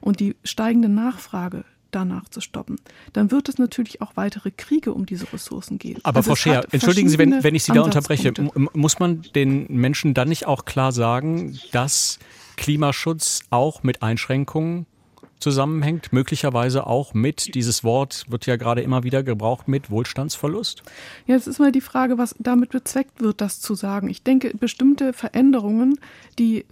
und die steigende Nachfrage danach zu stoppen, dann wird es natürlich auch weitere Kriege um diese Ressourcen geben. Aber also Frau Scheer, entschuldigen Sie, wenn, wenn ich Sie da unterbreche, muss man den Menschen dann nicht auch klar sagen, dass Klimaschutz auch mit Einschränkungen zusammenhängt, möglicherweise auch mit, dieses Wort wird ja gerade immer wieder gebraucht, mit Wohlstandsverlust? Ja, es ist mal die Frage, was damit bezweckt wird, das zu sagen. Ich denke, bestimmte Veränderungen, die äh,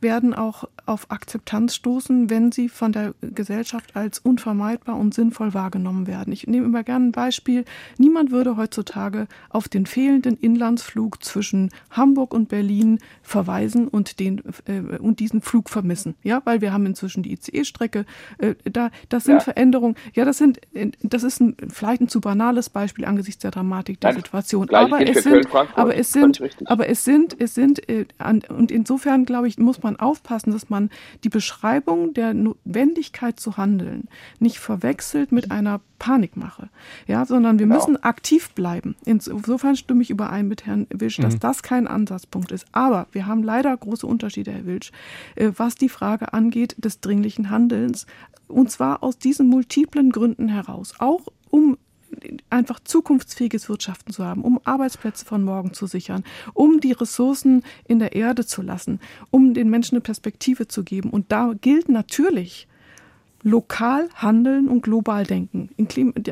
werden auch auf Akzeptanz stoßen, wenn sie von der Gesellschaft als unvermeidbar und sinnvoll wahrgenommen werden. Ich nehme immer gerne ein Beispiel. Niemand würde heutzutage auf den fehlenden Inlandsflug zwischen Hamburg und Berlin verweisen und, den, äh, und diesen Flug vermissen. Ja, weil wir haben inzwischen die ICE-Strecke, äh, da, das sind ja. Veränderungen. Ja, das sind, das ist ein, vielleicht ein zu banales Beispiel angesichts der Dramatik der Nein, Situation. Aber es, sind, aber es sind, aber es sind, es sind, äh, an, und insofern glaube ich, muss man aufpassen, dass man die Beschreibung der Notwendigkeit zu handeln nicht verwechselt mit einer Panikmache, ja, sondern wir ja. müssen aktiv bleiben. Insofern stimme ich überein mit Herrn Wilsch, dass mhm. das kein Ansatzpunkt ist. Aber wir haben leider große Unterschiede, Herr Wilsch, was die Frage angeht des dringlichen Handelns und zwar aus diesen multiplen Gründen heraus. Auch um einfach zukunftsfähiges Wirtschaften zu haben, um Arbeitsplätze von morgen zu sichern, um die Ressourcen in der Erde zu lassen, um den Menschen eine Perspektive zu geben. Und da gilt natürlich lokal handeln und global denken.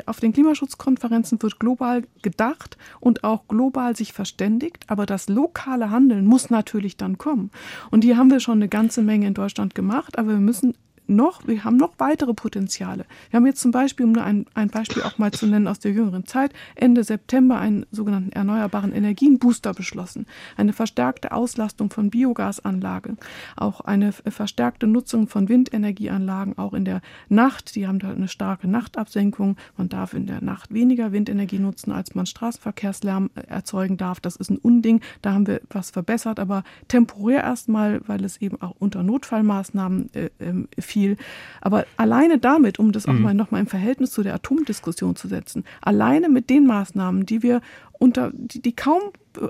auf den Klimaschutzkonferenzen wird global gedacht und auch global sich verständigt, aber das lokale Handeln muss natürlich dann kommen. Und hier haben wir schon eine ganze Menge in Deutschland gemacht, aber wir müssen noch, wir haben noch weitere Potenziale. Wir haben jetzt zum Beispiel, um ein, ein Beispiel auch mal zu nennen aus der jüngeren Zeit, Ende September einen sogenannten erneuerbaren Energien-Booster beschlossen. Eine verstärkte Auslastung von Biogasanlagen, auch eine verstärkte Nutzung von Windenergieanlagen, auch in der Nacht. Die haben da eine starke Nachtabsenkung. Man darf in der Nacht weniger Windenergie nutzen, als man Straßenverkehrslärm äh, erzeugen darf. Das ist ein Unding. Da haben wir was verbessert, aber temporär erstmal, weil es eben auch unter Notfallmaßnahmen äh, äh, viel. Aber alleine damit, um das auch mhm. mal nochmal im Verhältnis zu der Atomdiskussion zu setzen, alleine mit den Maßnahmen, die wir unter, die, die kaum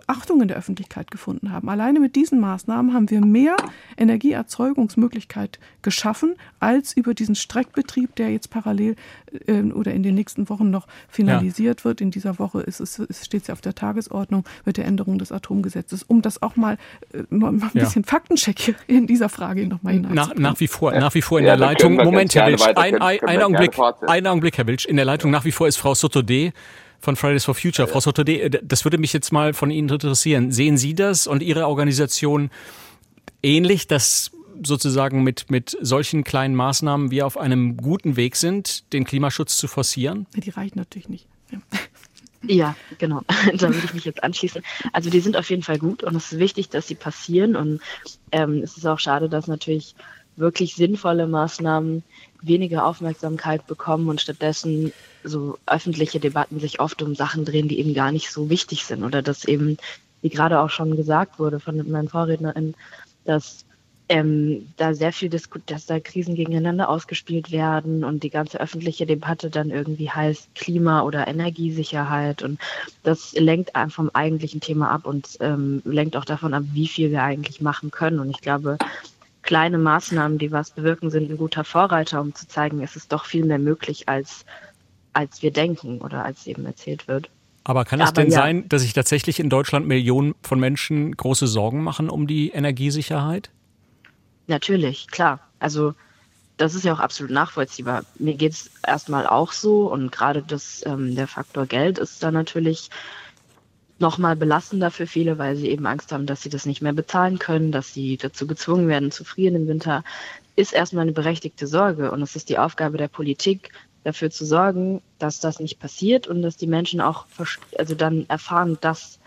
Achtung in der Öffentlichkeit gefunden haben. Alleine mit diesen Maßnahmen haben wir mehr Energieerzeugungsmöglichkeit geschaffen, als über diesen Streckbetrieb, der jetzt parallel äh, oder in den nächsten Wochen noch finalisiert ja. wird. In dieser Woche ist es, es steht ja auf der Tagesordnung mit der Änderung des Atomgesetzes, um das auch mal, äh, mal ein ja. bisschen Faktencheck hier in dieser Frage nochmal hinein. Nach, nach wie vor, nach wie vor in ja, der Leitung. Moment, Herr Wilsch, ein, ein, ein Augenblick, ein Augenblick, Herr Wilsch. In der Leitung nach wie vor ist Frau Sotodé von Fridays for Future. Frau Sotodé, äh, das würde mich jetzt mal von Ihnen interessieren. Sehen Sie das und Ihre Organisation ähnlich, dass sozusagen mit, mit solchen kleinen Maßnahmen wir auf einem guten Weg sind, den Klimaschutz zu forcieren? Die reichen natürlich nicht. Ja. Ja, genau. <laughs> da würde ich mich jetzt anschließen. Also die sind auf jeden Fall gut und es ist wichtig, dass sie passieren. Und ähm, es ist auch schade, dass natürlich wirklich sinnvolle Maßnahmen weniger Aufmerksamkeit bekommen und stattdessen so öffentliche Debatten sich oft um Sachen drehen, die eben gar nicht so wichtig sind oder dass eben, wie gerade auch schon gesagt wurde von meinen Vorrednerinnen, dass ähm, da sehr viel diskutiert, dass da Krisen gegeneinander ausgespielt werden und die ganze öffentliche Debatte dann irgendwie heißt Klima- oder Energiesicherheit und das lenkt einem vom eigentlichen Thema ab und ähm, lenkt auch davon ab, wie viel wir eigentlich machen können. Und ich glaube, kleine Maßnahmen, die was bewirken, sind ein guter Vorreiter, um zu zeigen, es ist doch viel mehr möglich, als, als wir denken oder als eben erzählt wird. Aber kann es Aber denn ja. sein, dass sich tatsächlich in Deutschland Millionen von Menschen große Sorgen machen um die Energiesicherheit? Natürlich, klar. Also das ist ja auch absolut nachvollziehbar. Mir geht es erstmal auch so und gerade das, ähm, der Faktor Geld ist da natürlich nochmal belastender für viele, weil sie eben Angst haben, dass sie das nicht mehr bezahlen können, dass sie dazu gezwungen werden zu frieren im Winter, ist erstmal eine berechtigte Sorge. Und es ist die Aufgabe der Politik, dafür zu sorgen, dass das nicht passiert und dass die Menschen auch also dann erfahren, dass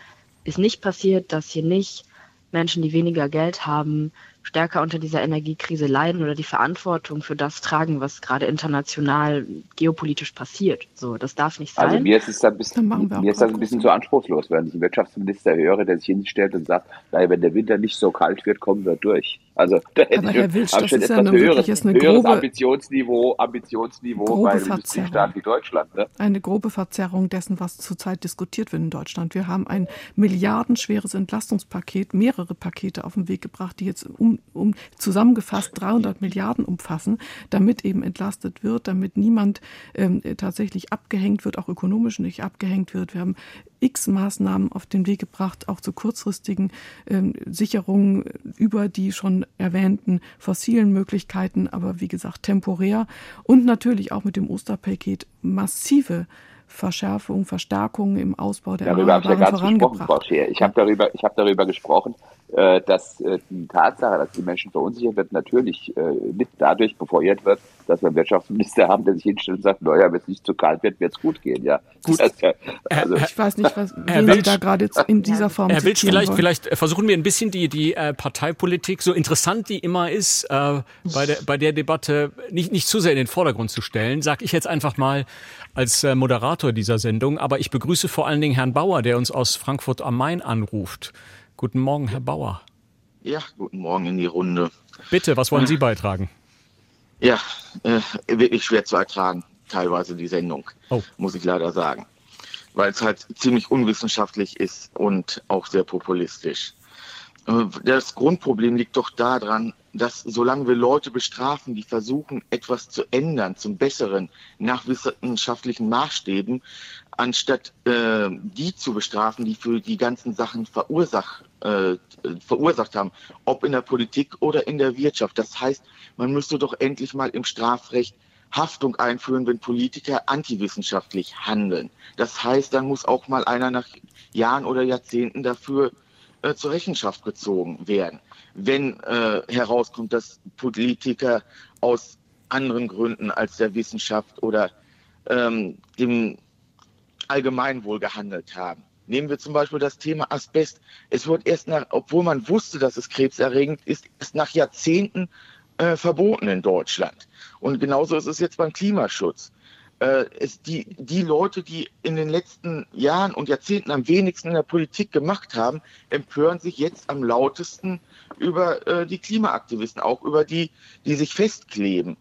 es nicht passiert, dass hier nicht Menschen, die weniger Geld haben, stärker unter dieser Energiekrise leiden oder die Verantwortung für das tragen, was gerade international geopolitisch passiert. So, das darf nicht sein. Also mir ist es ein bisschen, mir ist das ein bisschen zu anspruchslos, wenn ich einen Wirtschaftsminister höre, der sich hinstellt und sagt, naja, wenn der Winter nicht so kalt wird, kommen wir durch. Also <laughs> da hätte Aber ich, Herr Wilsch, das ist ja eine, höheres, wirklich eine höheres grobe, Ambitionsniveau, Ambitionsniveau grobe bei einem Verzerrung. Industriestaat wie Deutschland. Ne? eine grobe Verzerrung dessen, was zurzeit diskutiert wird in Deutschland. Wir haben ein milliardenschweres Entlastungspaket, mehrere Pakete auf den Weg gebracht, die jetzt um, um zusammengefasst 300 Milliarden umfassen, damit eben entlastet wird, damit niemand ähm, tatsächlich abgehängt wird, auch ökonomisch nicht abgehängt wird. Wir haben x Maßnahmen auf den Weg gebracht, auch zu kurzfristigen ähm, Sicherungen über die schon erwähnten fossilen Möglichkeiten, aber wie gesagt temporär und natürlich auch mit dem Osterpaket massive Verschärfung, Verstärkung im Ausbau der Darüber habe ich ja Erneuerbaren ganz gesprochen, Frau vorangebracht. Scheer. Ich habe darüber, ich habe darüber gesprochen, dass äh, die Tatsache, dass die Menschen verunsichert wird, natürlich äh, mit dadurch befeuert wird, dass wir einen Wirtschaftsminister haben, der sich hinstellt und sagt, naja, wenn es nicht zu kalt wird, wird es gut gehen. Ja, Gut. Das, ja, also, Ich weiß nicht, was, Herr Wilsch- da gerade in dieser Form Herr Wilsch, vielleicht, wollen. vielleicht äh, versuchen wir ein bisschen die, die äh, Parteipolitik, so interessant die immer ist, äh, bei, der, bei der Debatte nicht, nicht zu sehr in den Vordergrund zu stellen, sage ich jetzt einfach mal als äh, Moderator dieser Sendung. Aber ich begrüße vor allen Dingen Herrn Bauer, der uns aus Frankfurt am Main anruft. Guten Morgen, Herr Bauer. Ja, guten Morgen in die Runde. Bitte, was wollen Sie beitragen? Ja, äh, wirklich schwer zu ertragen, teilweise die Sendung, Oh. muss ich leider sagen. Weil es halt ziemlich unwissenschaftlich ist und auch sehr populistisch. Äh, Das Grundproblem liegt doch daran, dass solange wir Leute bestrafen, die versuchen, etwas zu ändern zum Besseren nach wissenschaftlichen Maßstäben, anstatt äh, die zu bestrafen, die für die ganzen Sachen verursach, äh, verursacht haben, ob in der Politik oder in der Wirtschaft. Das heißt, man müsste doch endlich mal im Strafrecht Haftung einführen, wenn Politiker antiwissenschaftlich handeln. Das heißt, dann muss auch mal einer nach Jahren oder Jahrzehnten dafür äh, zur Rechenschaft gezogen werden. Wenn äh, herauskommt, dass Politiker aus anderen Gründen als der Wissenschaft oder ähm, dem Allgemeinwohl gehandelt haben. Nehmen wir zum Beispiel das Thema Asbest. Es wird erst nach, obwohl man wusste, dass es krebserregend ist, erst nach Jahrzehnten äh, verboten in Deutschland. Und genauso ist es jetzt beim Klimaschutz. Äh, es, die, die Leute, die in den letzten Jahren und Jahrzehnten am wenigsten in der Politik gemacht haben, empören sich jetzt am lautesten über äh, die Klimaaktivisten, auch über die, die sich festkleben.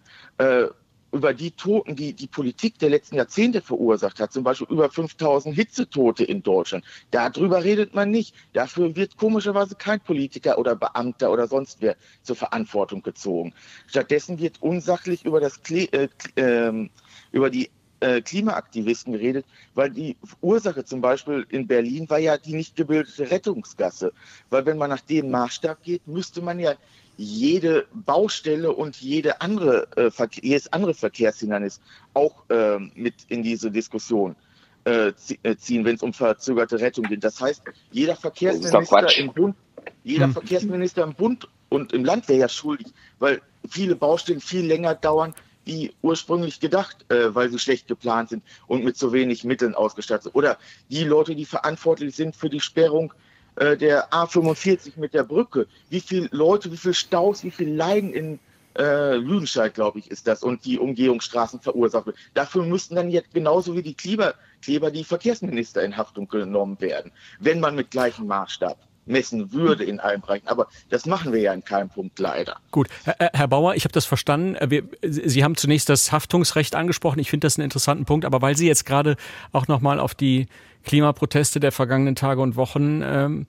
Äh, über die Toten, die die Politik der letzten Jahrzehnte verursacht hat, zum Beispiel über 5000 Hitzetote in Deutschland. Darüber redet man nicht. Dafür wird komischerweise kein Politiker oder Beamter oder sonst wer zur Verantwortung gezogen. Stattdessen wird unsachlich über, das Kle äh, ähm, über die äh, Klimaaktivisten geredet, weil die Ursache zum Beispiel in Berlin war ja die nicht gebildete Rettungsgasse. Weil wenn man nach dem Maßstab geht, müsste man ja jede Baustelle und jede andere, äh, Verke- jedes andere Verkehrshindernis auch ähm, mit in diese Diskussion äh, äh, ziehen, wenn es um verzögerte Rettung geht. Das heißt, jeder Verkehrsminister im Bund, jeder Hm. Verkehrsminister im Bund und im Land wäre ja schuldig, weil viele Baustellen viel länger dauern, wie ursprünglich gedacht, äh, weil sie schlecht geplant sind und mit zu wenig Mitteln ausgestattet sind. Oder die Leute, die verantwortlich sind für die Sperrung äh, der A45 mit der Brücke. Wie viele Leute, wie viele Staus, wie viel Leiden in äh, Lüdenscheid, glaube ich, ist das und die Umgehungsstraßen verursacht wird. Dafür müssten dann jetzt genauso wie die Kleber, Kleber die Verkehrsminister in Haftung genommen werden, wenn man mit gleichem Maßstab messen würde in allen Bereichen. Aber das machen wir ja in keinem Punkt leider. Gut, Herr, Herr Bauer, ich habe das verstanden. Wir, Sie haben zunächst das Haftungsrecht angesprochen. Ich finde das einen interessanten Punkt. Aber weil Sie jetzt gerade auch nochmal auf die Klimaproteste der vergangenen Tage und Wochen ähm,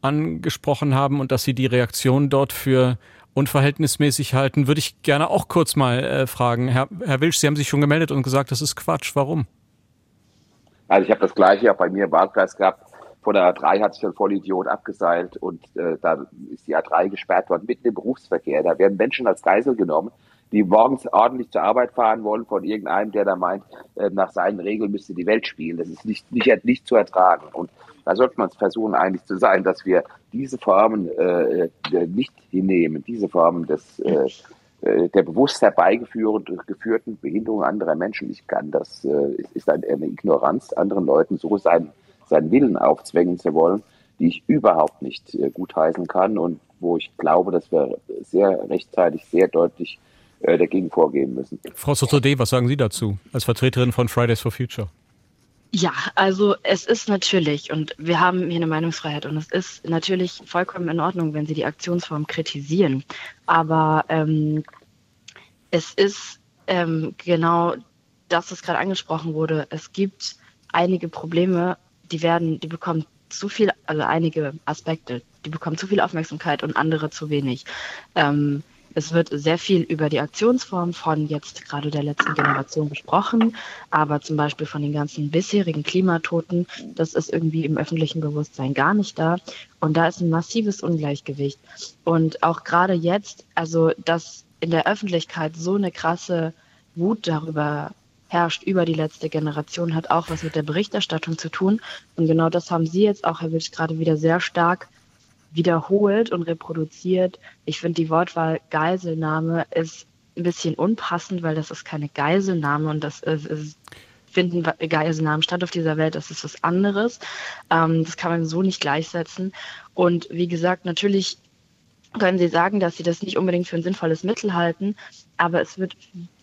angesprochen haben und dass Sie die Reaktion dort für unverhältnismäßig halten, würde ich gerne auch kurz mal äh, fragen. Herr, Herr Wilsch, Sie haben sich schon gemeldet und gesagt, das ist Quatsch. Warum? Also ich habe das gleiche auch bei mir im Wahlkreis gehabt. Von der A3 hat sich ein Vollidiot abgeseilt und äh, da ist die A3 gesperrt worden, mitten im Berufsverkehr. Da werden Menschen als Geisel genommen. die morgens ordentlich zur Arbeit fahren wollen von irgendeinem, der da meint, äh, nach seinen Regeln müsste die Welt spielen. Das ist nicht, nicht, nicht zu ertragen. Und da sollte man es versuchen, eigentlich zu sein, dass wir diese Formen äh, nicht hinnehmen, diese Formen des äh, äh, der bewusst herbeigeführten Behinderung anderer Menschen nicht kann. Das äh, ist eine Ignoranz, anderen Leuten so seinen, seinen Willen aufzwängen zu wollen, die ich überhaupt nicht äh, gutheißen kann und wo ich glaube, dass wir sehr rechtzeitig, sehr deutlich dagegen vorgehen müssen. Frau Sotode, was sagen Sie dazu als Vertreterin von Fridays for Future? Ja, also es ist natürlich, und wir haben hier eine Meinungsfreiheit, und es ist natürlich vollkommen in Ordnung, wenn Sie die Aktionsform kritisieren. Aber ähm, es ist ähm, genau das, was gerade angesprochen wurde. Es gibt einige Probleme, die werden, die bekommen zu viel, also einige Aspekte, die bekommen zu viel Aufmerksamkeit und andere zu wenig. Ähm, es wird sehr viel über die Aktionsform von jetzt gerade der letzten Generation gesprochen, aber zum Beispiel von den ganzen bisherigen Klimatoten, das ist irgendwie im öffentlichen Bewusstsein gar nicht da. Und da ist ein massives Ungleichgewicht. Und auch gerade jetzt, also dass in der Öffentlichkeit so eine krasse Wut darüber herrscht über die letzte Generation, hat auch was mit der Berichterstattung zu tun. Und genau das haben Sie jetzt auch, Herr Witsch, gerade wieder sehr stark wiederholt und reproduziert. Ich finde, die Wortwahl Geiselnahme ist ein bisschen unpassend, weil das ist keine Geiselnahme und das ist, ist finden Geiselnahmen statt auf dieser Welt, das ist was anderes. Ähm, das kann man so nicht gleichsetzen. Und wie gesagt, natürlich können Sie sagen, dass Sie das nicht unbedingt für ein sinnvolles Mittel halten, aber es wird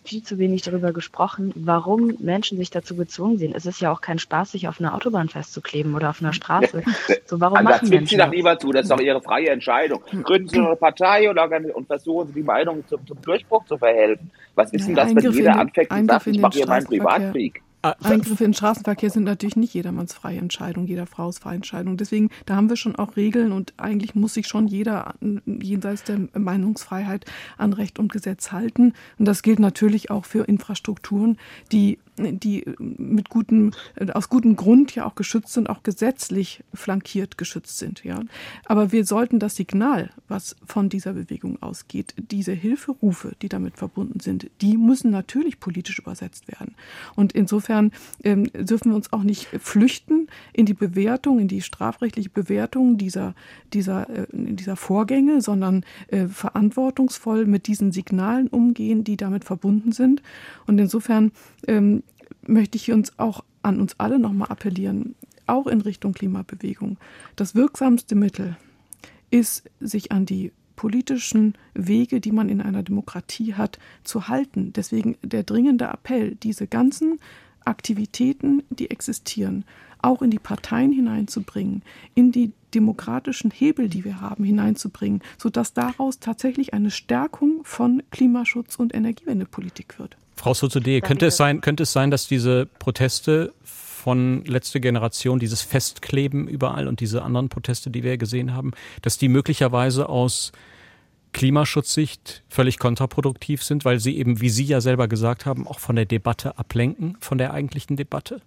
viel zu wenig darüber gesprochen, warum Menschen sich dazu gezwungen sehen. Es ist ja auch kein Spaß, sich auf einer Autobahn festzukleben oder auf einer Straße. <laughs> So, warum machen Menschen Sie doch niemand zu, das ist doch Ihre freie Entscheidung. Gründen Sie eine Partei und, und versuchen Sie die Meinung zum, zum Durchbruch zu verhelfen. Was ist denn das, wenn jeder anfängt und sagt, ich mache hier meinen Privatkrieg? Ah, Eingriffe in den Straßenverkehr sind natürlich nicht jedermanns freie Entscheidung, jeder Frau's freie Entscheidung. Deswegen, da haben wir schon auch Regeln und eigentlich muss sich schon jeder jenseits der Meinungsfreiheit an Recht und Gesetz halten. Und das gilt natürlich auch für Infrastrukturen, die die mit gutem, aus gutem Grund ja auch geschützt sind, auch gesetzlich flankiert geschützt sind. Ja. Aber wir sollten das Signal, was von dieser Bewegung ausgeht, diese Hilferufe, die damit verbunden sind, die müssen natürlich politisch übersetzt werden. Und insofern ähm, dürfen wir uns auch nicht flüchten in die Bewertung, in die strafrechtliche Bewertung dieser, dieser, äh, dieser Vorgänge, sondern äh, verantwortungsvoll mit diesen Signalen umgehen, die damit verbunden sind. Und insofern ähm, möchte ich uns auch an uns alle nochmal appellieren, auch in Richtung Klimabewegung. Das wirksamste Mittel ist, sich an die politischen Wege, die man in einer Demokratie hat, zu halten. Deswegen der dringende Appell, diese ganzen Aktivitäten, die existieren, auch in die Parteien hineinzubringen, in die demokratischen Hebel, die wir haben, hineinzubringen, sodass daraus tatsächlich eine Stärkung von Klimaschutz und Energiewendepolitik wird. Frau Sozode, könnte es sein, könnte es sein, dass diese Proteste von letzte Generation, dieses Festkleben überall und diese anderen Proteste, die wir gesehen haben, dass die möglicherweise aus Klimaschutzsicht völlig kontraproduktiv sind, weil sie eben, wie Sie ja selber gesagt haben, auch von der Debatte ablenken, von der eigentlichen Debatte?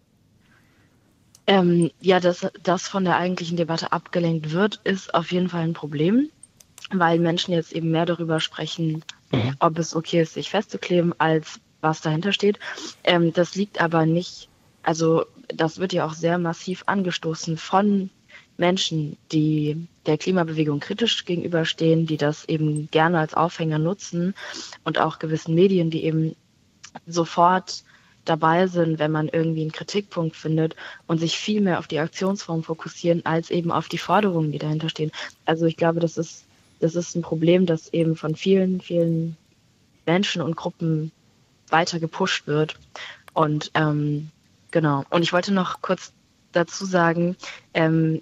Ähm, ja, dass das von der eigentlichen Debatte abgelenkt wird, ist auf jeden Fall ein Problem, weil Menschen jetzt eben mehr darüber sprechen, mhm. ob es okay ist, sich festzukleben, als was dahinter steht. Ähm, das liegt aber nicht, also das wird ja auch sehr massiv angestoßen von Menschen, die der Klimabewegung kritisch gegenüberstehen, die das eben gerne als Aufhänger nutzen und auch gewissen Medien, die eben sofort dabei sind, wenn man irgendwie einen Kritikpunkt findet und sich viel mehr auf die Aktionsform fokussieren, als eben auf die Forderungen, die dahinter stehen. Also ich glaube, das ist, das ist ein Problem, das eben von vielen, vielen Menschen und Gruppen weiter gepusht wird. Und ähm, genau. Und ich wollte noch kurz dazu sagen, ähm,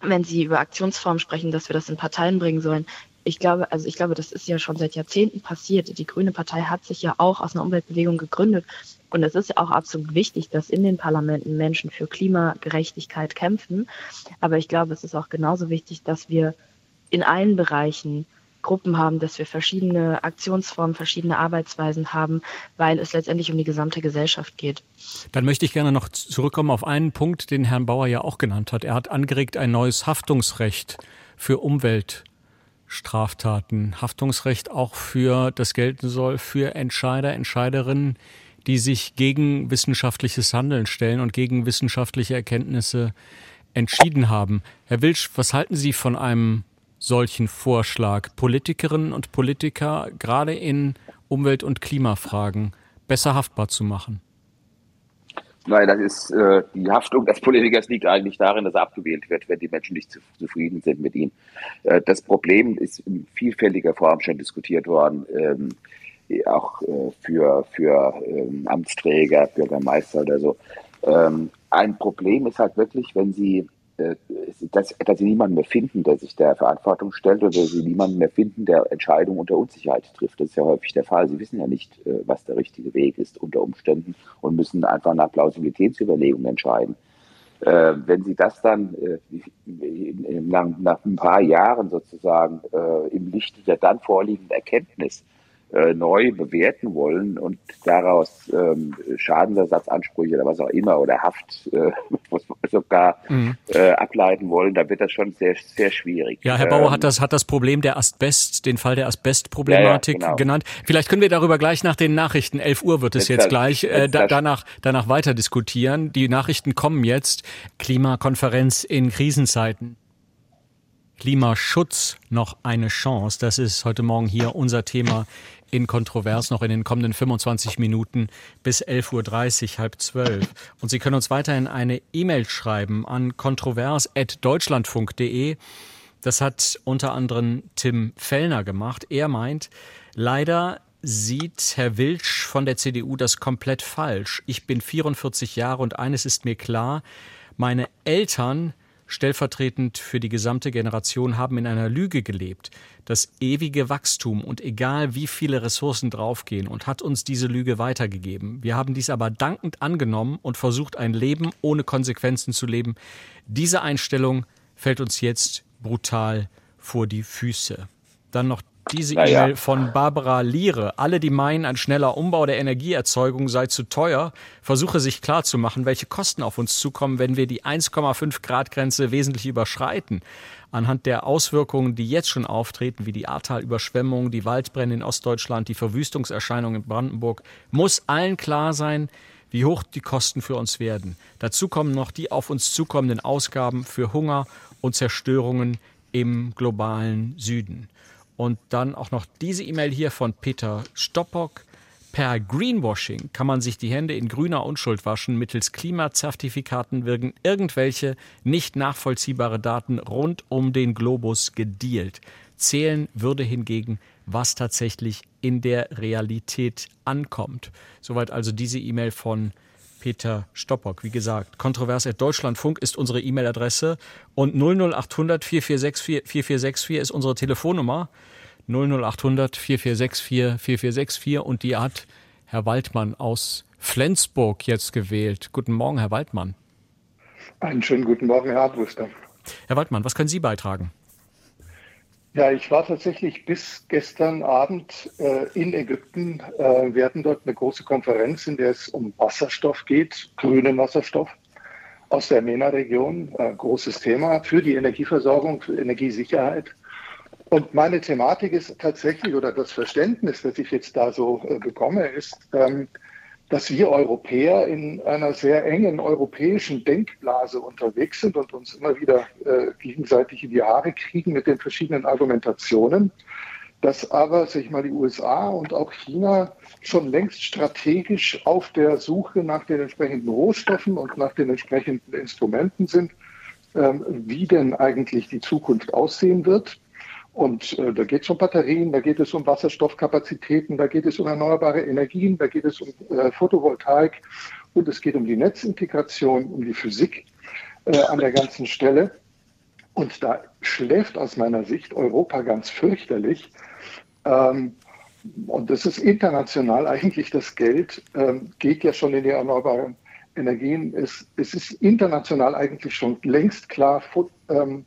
wenn Sie über Aktionsformen sprechen, dass wir das in Parteien bringen sollen. Ich glaube, also ich glaube, das ist ja schon seit Jahrzehnten passiert. Die Grüne Partei hat sich ja auch aus einer Umweltbewegung gegründet. Und es ist ja auch absolut wichtig, dass in den Parlamenten Menschen für Klimagerechtigkeit kämpfen. Aber ich glaube, es ist auch genauso wichtig, dass wir in allen Bereichen Gruppen haben, dass wir verschiedene Aktionsformen, verschiedene Arbeitsweisen haben, weil es letztendlich um die gesamte Gesellschaft geht. Dann möchte ich gerne noch zurückkommen auf einen Punkt, den Herrn Bauer ja auch genannt hat. Er hat angeregt, ein neues Haftungsrecht für Umweltschäden Straftaten. Haftungsrecht auch für, das gelten soll, für Entscheider, Entscheiderinnen, die sich gegen wissenschaftliches Handeln stellen und gegen wissenschaftliche Erkenntnisse entschieden haben. Herr Wilsch, was halten Sie von einem solchen Vorschlag, Politikerinnen und Politiker gerade in Umwelt- und Klimafragen besser haftbar zu machen? Nein, das ist äh, die Haftung des Politikers liegt eigentlich darin, dass er abgewählt wird, wenn die Menschen nicht zu, zufrieden sind mit ihm. Äh, das Problem ist in vielfältiger Form schon diskutiert worden, ähm, auch äh, für, für ähm, Amtsträger, Bürgermeister oder so. Ähm, ein Problem ist halt wirklich, wenn sie dass, dass sie niemanden mehr finden, der sich der Verantwortung stellt oder sie niemanden mehr finden, der Entscheidungen unter Unsicherheit trifft. Das ist ja häufig der Fall. Sie wissen ja nicht, äh, was der richtige Weg ist unter Umständen und müssen einfach nach Plausibilitätsüberlegungen entscheiden. Äh, wenn Sie das dann nach, ein paar Jahren sozusagen im Lichte der dann vorliegenden Erkenntnis äh, neu bewerten wollen und daraus ähm, Schadensersatzansprüche oder was auch immer oder Haft äh, <laughs> sogar mhm. äh, ableiten wollen, dann wird das schon sehr, sehr schwierig. Ja, Herr Bauer ähm, hat das, hat das Problem der Asbest, den Fall der Asbestproblematik ja, ja, genau. genannt. Vielleicht können wir darüber gleich nach den Nachrichten, 11 Uhr wird es jetzt, jetzt gleich, äh, da, danach, danach weiter diskutieren. Die Nachrichten kommen jetzt. Klimakonferenz in Krisenzeiten. Klimaschutz noch eine Chance? Das ist heute Morgen hier unser Thema in Kontrovers noch in den kommenden 25 Minuten bis 11.30 Uhr, halb zwölf. Und Sie können uns weiterhin eine E-Mail schreiben an kontrovers.deutschlandfunk.de. Das hat unter anderem Tim Fellner gemacht. Er meint, leider sieht Herr Wilsch von der CDU das komplett falsch. Ich bin 44 Jahre und eines ist mir klar, meine Eltern stellvertretend für die gesamte Generation haben in einer Lüge gelebt. Das ewige Wachstum und egal wie viele Ressourcen draufgehen und hat uns diese Lüge weitergegeben. Wir haben dies aber dankend angenommen und versucht ein Leben ohne Konsequenzen zu leben. Diese Einstellung fällt uns jetzt brutal vor die Füße. Dann noch diese E-Mail von Barbara Liere. Alle, die meinen, ein schneller Umbau der Energieerzeugung sei zu teuer, versuche sich klarzumachen, welche Kosten auf uns zukommen, wenn wir die 1,5 Grad Grenze wesentlich überschreiten. Anhand der Auswirkungen, die jetzt schon auftreten, wie die Ahrtal-Überschwemmung, die Waldbrände in Ostdeutschland, die Verwüstungserscheinungen in Brandenburg, muss allen klar sein, wie hoch die Kosten für uns werden. Dazu kommen noch die auf uns zukommenden Ausgaben für Hunger und Zerstörungen im globalen Süden. Und dann auch noch diese E-Mail hier von Peter Stoppock. Per Greenwashing kann man sich die Hände in grüner Unschuld waschen. Mittels Klimazertifikaten wirken irgendwelche nicht nachvollziehbare Daten rund um den Globus gedealt. Zählen würde hingegen, was tatsächlich in der Realität ankommt. Soweit also diese E-Mail von Peter Stoppock. Wie gesagt, kontrovers.deutschlandfunk ist unsere E-Mail-Adresse und 00800 4464 4464 ist unsere Telefonnummer. 00800 4464 4464 und die hat Herr Waldmann aus Flensburg jetzt gewählt. Guten Morgen, Herr Waldmann. Einen schönen guten Morgen, Herr Adwuster. Herr Waldmann, was können Sie beitragen? Ja, ich war tatsächlich bis gestern Abend äh, in Ägypten. Äh, wir hatten dort eine große Konferenz, in der es um Wasserstoff geht, grünen Wasserstoff aus der MENA-Region. Äh, großes Thema für die Energieversorgung, für Energiesicherheit. Und meine Thematik ist tatsächlich, oder das Verständnis, das ich jetzt da so äh, bekomme, ist, ähm, dass wir Europäer in einer sehr engen europäischen Denkblase unterwegs sind und uns immer wieder äh, gegenseitig in die Haare kriegen mit den verschiedenen Argumentationen, dass aber, sag mal, die USA und auch China schon längst strategisch auf der Suche nach den entsprechenden Rohstoffen und nach den entsprechenden Instrumenten sind, ähm, wie denn eigentlich die Zukunft aussehen wird. Und äh, da geht es um Batterien, da geht es um Wasserstoffkapazitäten, da geht es um erneuerbare Energien, da geht es um äh, Photovoltaik und es geht um die Netzintegration, um die Physik äh, an der ganzen Stelle. Und da schläft aus meiner Sicht Europa ganz fürchterlich. Ähm, und das ist international eigentlich das Geld, ähm, geht ja schon in die erneuerbaren Energien. Es, es ist international eigentlich schon längst klar, ähm,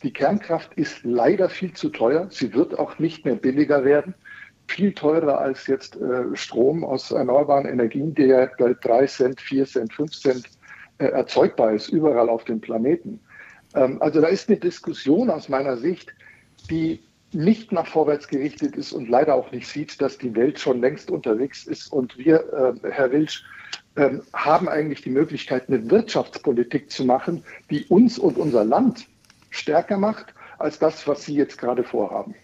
die Kernkraft ist leider viel zu teuer. Sie wird auch nicht mehr billiger werden. Viel teurer als jetzt äh, Strom aus erneuerbaren Energien, der bei 3 Cent, 4 Cent, 5 Cent äh, erzeugbar ist, überall auf dem Planeten. Ähm, also da ist eine Diskussion aus meiner Sicht, die nicht nach vorwärts gerichtet ist und leider auch nicht sieht, dass die Welt schon längst unterwegs ist. Und wir, äh, Herr Wilsch, äh, haben eigentlich die Möglichkeit, eine Wirtschaftspolitik zu machen, die uns und unser Land stärker macht als das, was Sie jetzt gerade vorhaben.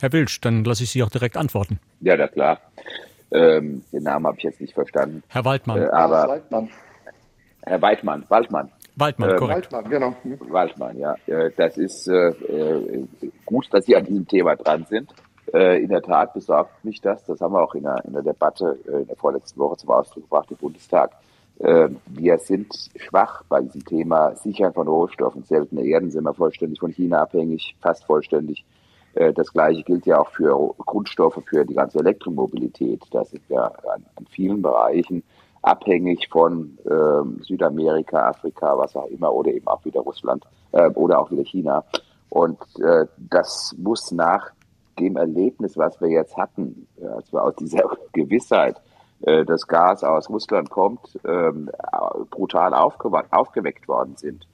Herr Wilsch, dann lasse ich Sie auch direkt antworten. Ja, na klar. Ähm, den Namen habe ich jetzt nicht verstanden. Herr Waldmann. Äh, aber Waldmann. Herr Weidmann, Waldmann. Waldmann, äh, korrekt. Waldmann, genau. Waldmann, ja. Äh, das ist äh, äh, gut, dass Sie an diesem Thema dran sind. Äh, in der Tat besorgt mich das. Das haben wir auch in der, in der Debatte in der vorletzten Woche zum Ausdruck gebracht im Bundestag. Wir sind schwach bei diesem Thema Sichern von Rohstoffen. Seltene Erden sind wir vollständig von China abhängig, fast vollständig. Das Gleiche gilt ja auch für Grundstoffe für die ganze Elektromobilität. Da sind wir an, an vielen Bereichen abhängig von äh, Südamerika, Afrika, was auch immer, oder eben auch wieder Russland äh, oder auch wieder China. Und äh, das muss nach dem Erlebnis, was wir jetzt hatten, äh, als wir aus dieser <laughs> Gewissheit, äh, das Gas aus Russland kommt, äh, brutal aufgeweckt worden sind,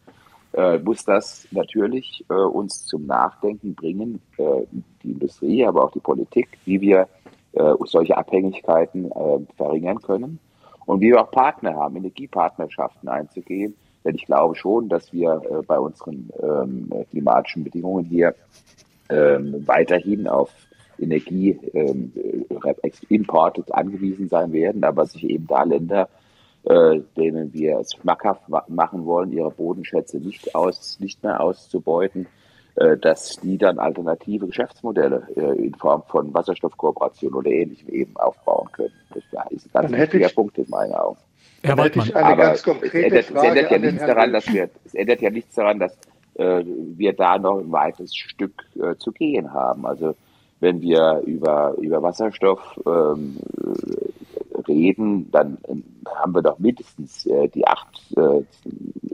äh, muss das natürlich äh, uns zum Nachdenken bringen, äh, die Industrie, aber auch die Politik, wie wir äh, solche Abhängigkeiten äh, verringern können und wie wir auch Partner haben, Energiepartnerschaften einzugehen. Denn ich glaube schon, dass wir äh, bei unseren ähm, klimatischen Bedingungen hier ähm, weiterhin auf Energieimporte ähm, angewiesen sein werden, aber sich eben da Länder, äh, denen wir es schmackhaft machen wollen, ihre Bodenschätze nicht, aus, nicht mehr auszubeuten, äh, dass die dann alternative Geschäftsmodelle äh, in Form von Wasserstoffkooperation oder ähnlichem eben aufbauen können. Das ist ein ganz wichtiger Punkt in meinen Augen. Herr Waldmann, aber es ändert, es ändert ja nichts daran, dass wir, es ändert ja nichts daran, dass äh, wir da noch ein weiteres Stück äh, zu gehen haben. Also wenn wir über, über Wasserstoff ähm, reden, dann äh, haben wir doch mindestens äh, die acht, äh,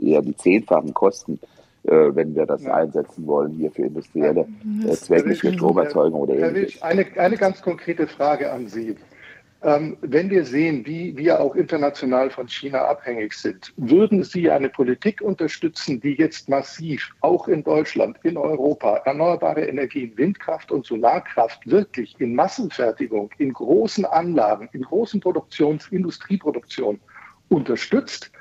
eher die zehnfachen Kosten äh, wenn wir das ja. einsetzen wollen hier für industrielle äh, Zwecke, für Stromerzeugung oder ähnliches. Eine, eine ganz konkrete Frage an Sie. Ähm, wenn wir sehen, wie wir auch international von China abhängig sind, würden Sie eine Politik unterstützen, die jetzt massiv auch in Deutschland, in Europa erneuerbare Energien, Windkraft und Solarkraft wirklich in Massenfertigung, in großen Anlagen, in großen Produktions-, Industrieproduktion unterstützt?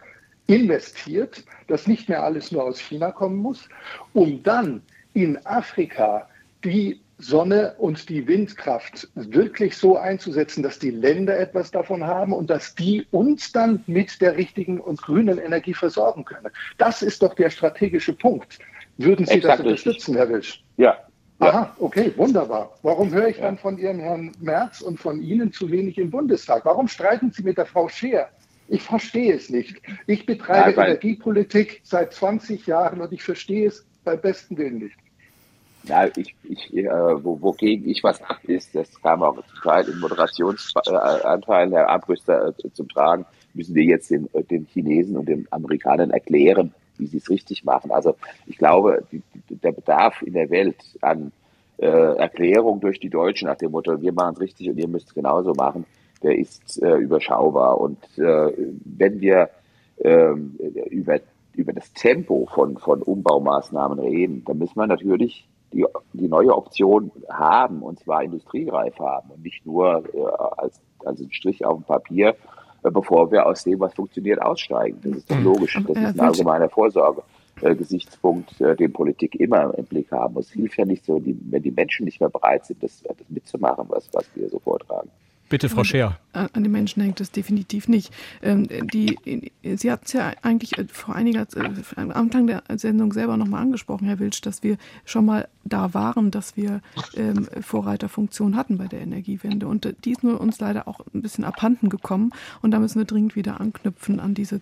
investiert, dass nicht mehr alles nur aus China kommen muss, um dann in Afrika die Sonne und die Windkraft wirklich so einzusetzen, dass die Länder etwas davon haben und dass die uns dann mit der richtigen und grünen Energie versorgen können. Das ist doch der strategische Punkt. Würden Sie Exakt das unterstützen, Herr Wisch? Ja. Aha, okay, wunderbar. Warum höre ich dann von Ihrem Herrn Merz und von Ihnen zu wenig im Bundestag? Warum streiten Sie mit der Frau Scheer? Ich verstehe es nicht. Ich betreibe ja, Energiepolitik seit 20 Jahren und ich verstehe es beim besten Willen nicht. Ja, ich, ich, äh, wo, wogegen ich was ab ist, das kam auch zum Teil im Moderationsanteil, Herr Abrüster, äh, zum Tragen, müssen wir jetzt den, den Chinesen und den Amerikanern erklären, wie sie es richtig machen. Also ich glaube, die, der Bedarf in der Welt an äh, Erklärung durch die Deutschen nach dem Motto, wir machen es richtig und ihr müsst es genauso machen, der ist äh, überschaubar. Und äh, wenn wir äh, über, über das Tempo von, von Umbaumaßnahmen reden, dann müssen wir natürlich die, die neue Option haben, und zwar industriereif haben und nicht nur äh, als, als ein Strich auf dem Papier, äh, bevor wir aus dem, was funktioniert, aussteigen. Das ist doch mhm. logisch. Das ist ein allgemeiner Vorsorge. Äh, Gesichtspunkt, äh, den Politik immer im Blick haben muss. Hilft ja nicht so, die, wenn die Menschen nicht mehr bereit sind, das, das mitzumachen, was, was wir so vortragen. Bitte, Frau Scheer. An den Menschen hängt es definitiv nicht. Ähm, die, Sie hatten es ja eigentlich äh, vor einiger äh, am Anfang der Sendung selber nochmal angesprochen, Herr Wilsch, dass wir schon mal da waren, dass wir ähm, Vorreiterfunktion hatten bei der Energiewende. Und äh, die ist nur uns leider auch ein bisschen abhanden gekommen. Und da müssen wir dringend wieder anknüpfen an diese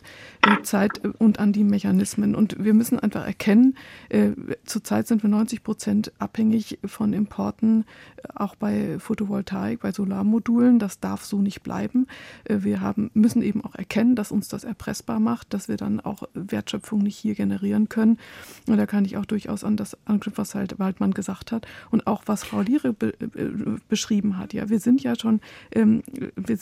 Zeit und an die Mechanismen. Und wir müssen einfach erkennen, zurzeit sind wir 90 Prozent abhängig von Importen, auch bei Photovoltaik, bei Solarmodulen. Das darf so nicht bleiben. Äh, wir haben, müssen eben auch erkennen, dass uns das erpressbar macht, dass wir dann auch Wertschöpfung nicht hier generieren können. Und da kann ich auch durchaus an das anknüpfen, was halt Waldmann gesagt hat und auch was Frau Liere be beschrieben hat. Ja, wir sind ja schon, ähm, wir,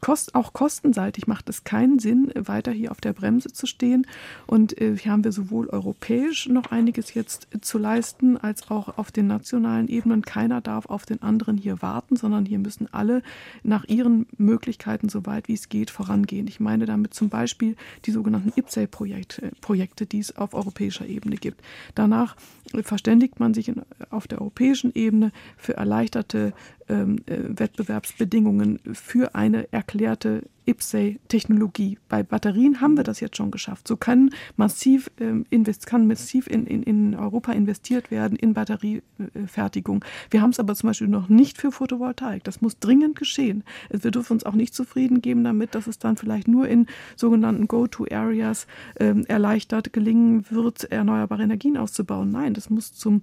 kost, auch kostenseitig macht es keinen Sinn, weiter hier auf der Bremse zu stehen. Und äh, hier haben wir sowohl europäisch noch einiges jetzt zu leisten, als auch auf den nationalen Ebenen. Keiner darf auf den anderen hier warten, sondern hier müssen alle nach ihren Möglichkeiten, so weit wie es geht, vorangehen. Ich meine damit zum Beispiel die sogenannten IPCEI-Projekte, Projekte, die es auf europäischer Ebene gibt. Danach verständigt man sich auf der europäischen Ebene für erleichterte ähm, äh, Wettbewerbsbedingungen für eine erklärte IPSEI-Technologie. Bei Batterien haben wir das jetzt schon geschafft. So kann massiv, ähm, invest, kann massiv in, in, in Europa investiert werden in Batteriefertigung. Wir haben es aber zum Beispiel noch nicht für Photovoltaik. Das muss dringend geschehen. Wir dürfen uns auch nicht zufrieden geben damit, dass es dann vielleicht nur in sogenannten Go-to-Areas ähm, erleichtert gelingen wird, erneuerbare Energien auszubauen. Nein, das muss zum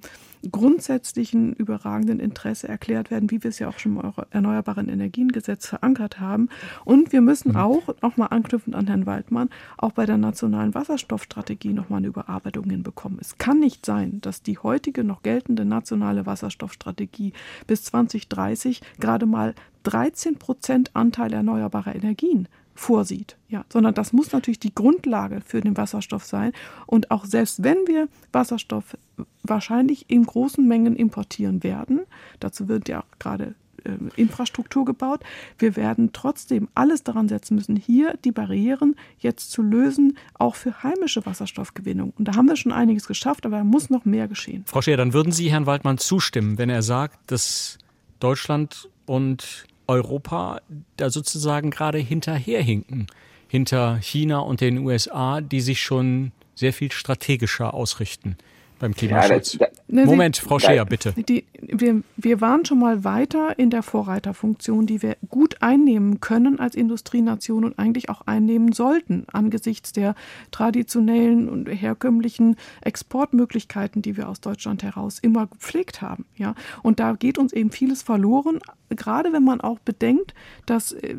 grundsätzlichen überragenden Interesse erklärt werden, wie wir es ja auch schon im Erneuerbaren Energiengesetz verankert haben. Und wir müssen mhm. auch, nochmal anknüpfend an Herrn Waldmann, auch bei der nationalen Wasserstoffstrategie nochmal eine Überarbeitung hinbekommen. Es kann nicht sein, dass die heutige noch geltende nationale Wasserstoffstrategie bis 2030 gerade mal 13 Prozent Anteil erneuerbarer Energien vorsieht. Ja, sondern das muss natürlich die Grundlage für den Wasserstoff sein. Und auch selbst wenn wir Wasserstoff wahrscheinlich in großen Mengen importieren werden, dazu wird ja auch gerade äh, Infrastruktur gebaut. Wir werden trotzdem alles daran setzen müssen, hier die Barrieren jetzt zu lösen, auch für heimische Wasserstoffgewinnung. Und da haben wir schon einiges geschafft, aber da muss noch mehr geschehen. Frau Scheer, dann würden Sie Herrn Waldmann zustimmen, wenn er sagt, dass Deutschland und Europa da sozusagen gerade hinterherhinken, hinter China und den USA, die sich schon sehr viel strategischer ausrichten beim Klimaschutz. Ja, das, das, Moment, Frau Scheer, bitte. Die, wir, wir waren schon mal weiter in der Vorreiterfunktion, die wir gut einnehmen können als Industrienation und eigentlich auch einnehmen sollten angesichts der traditionellen und herkömmlichen Exportmöglichkeiten, die wir aus Deutschland heraus immer gepflegt haben. Ja? Und da geht uns eben vieles verloren, gerade wenn man auch bedenkt, dass, äh,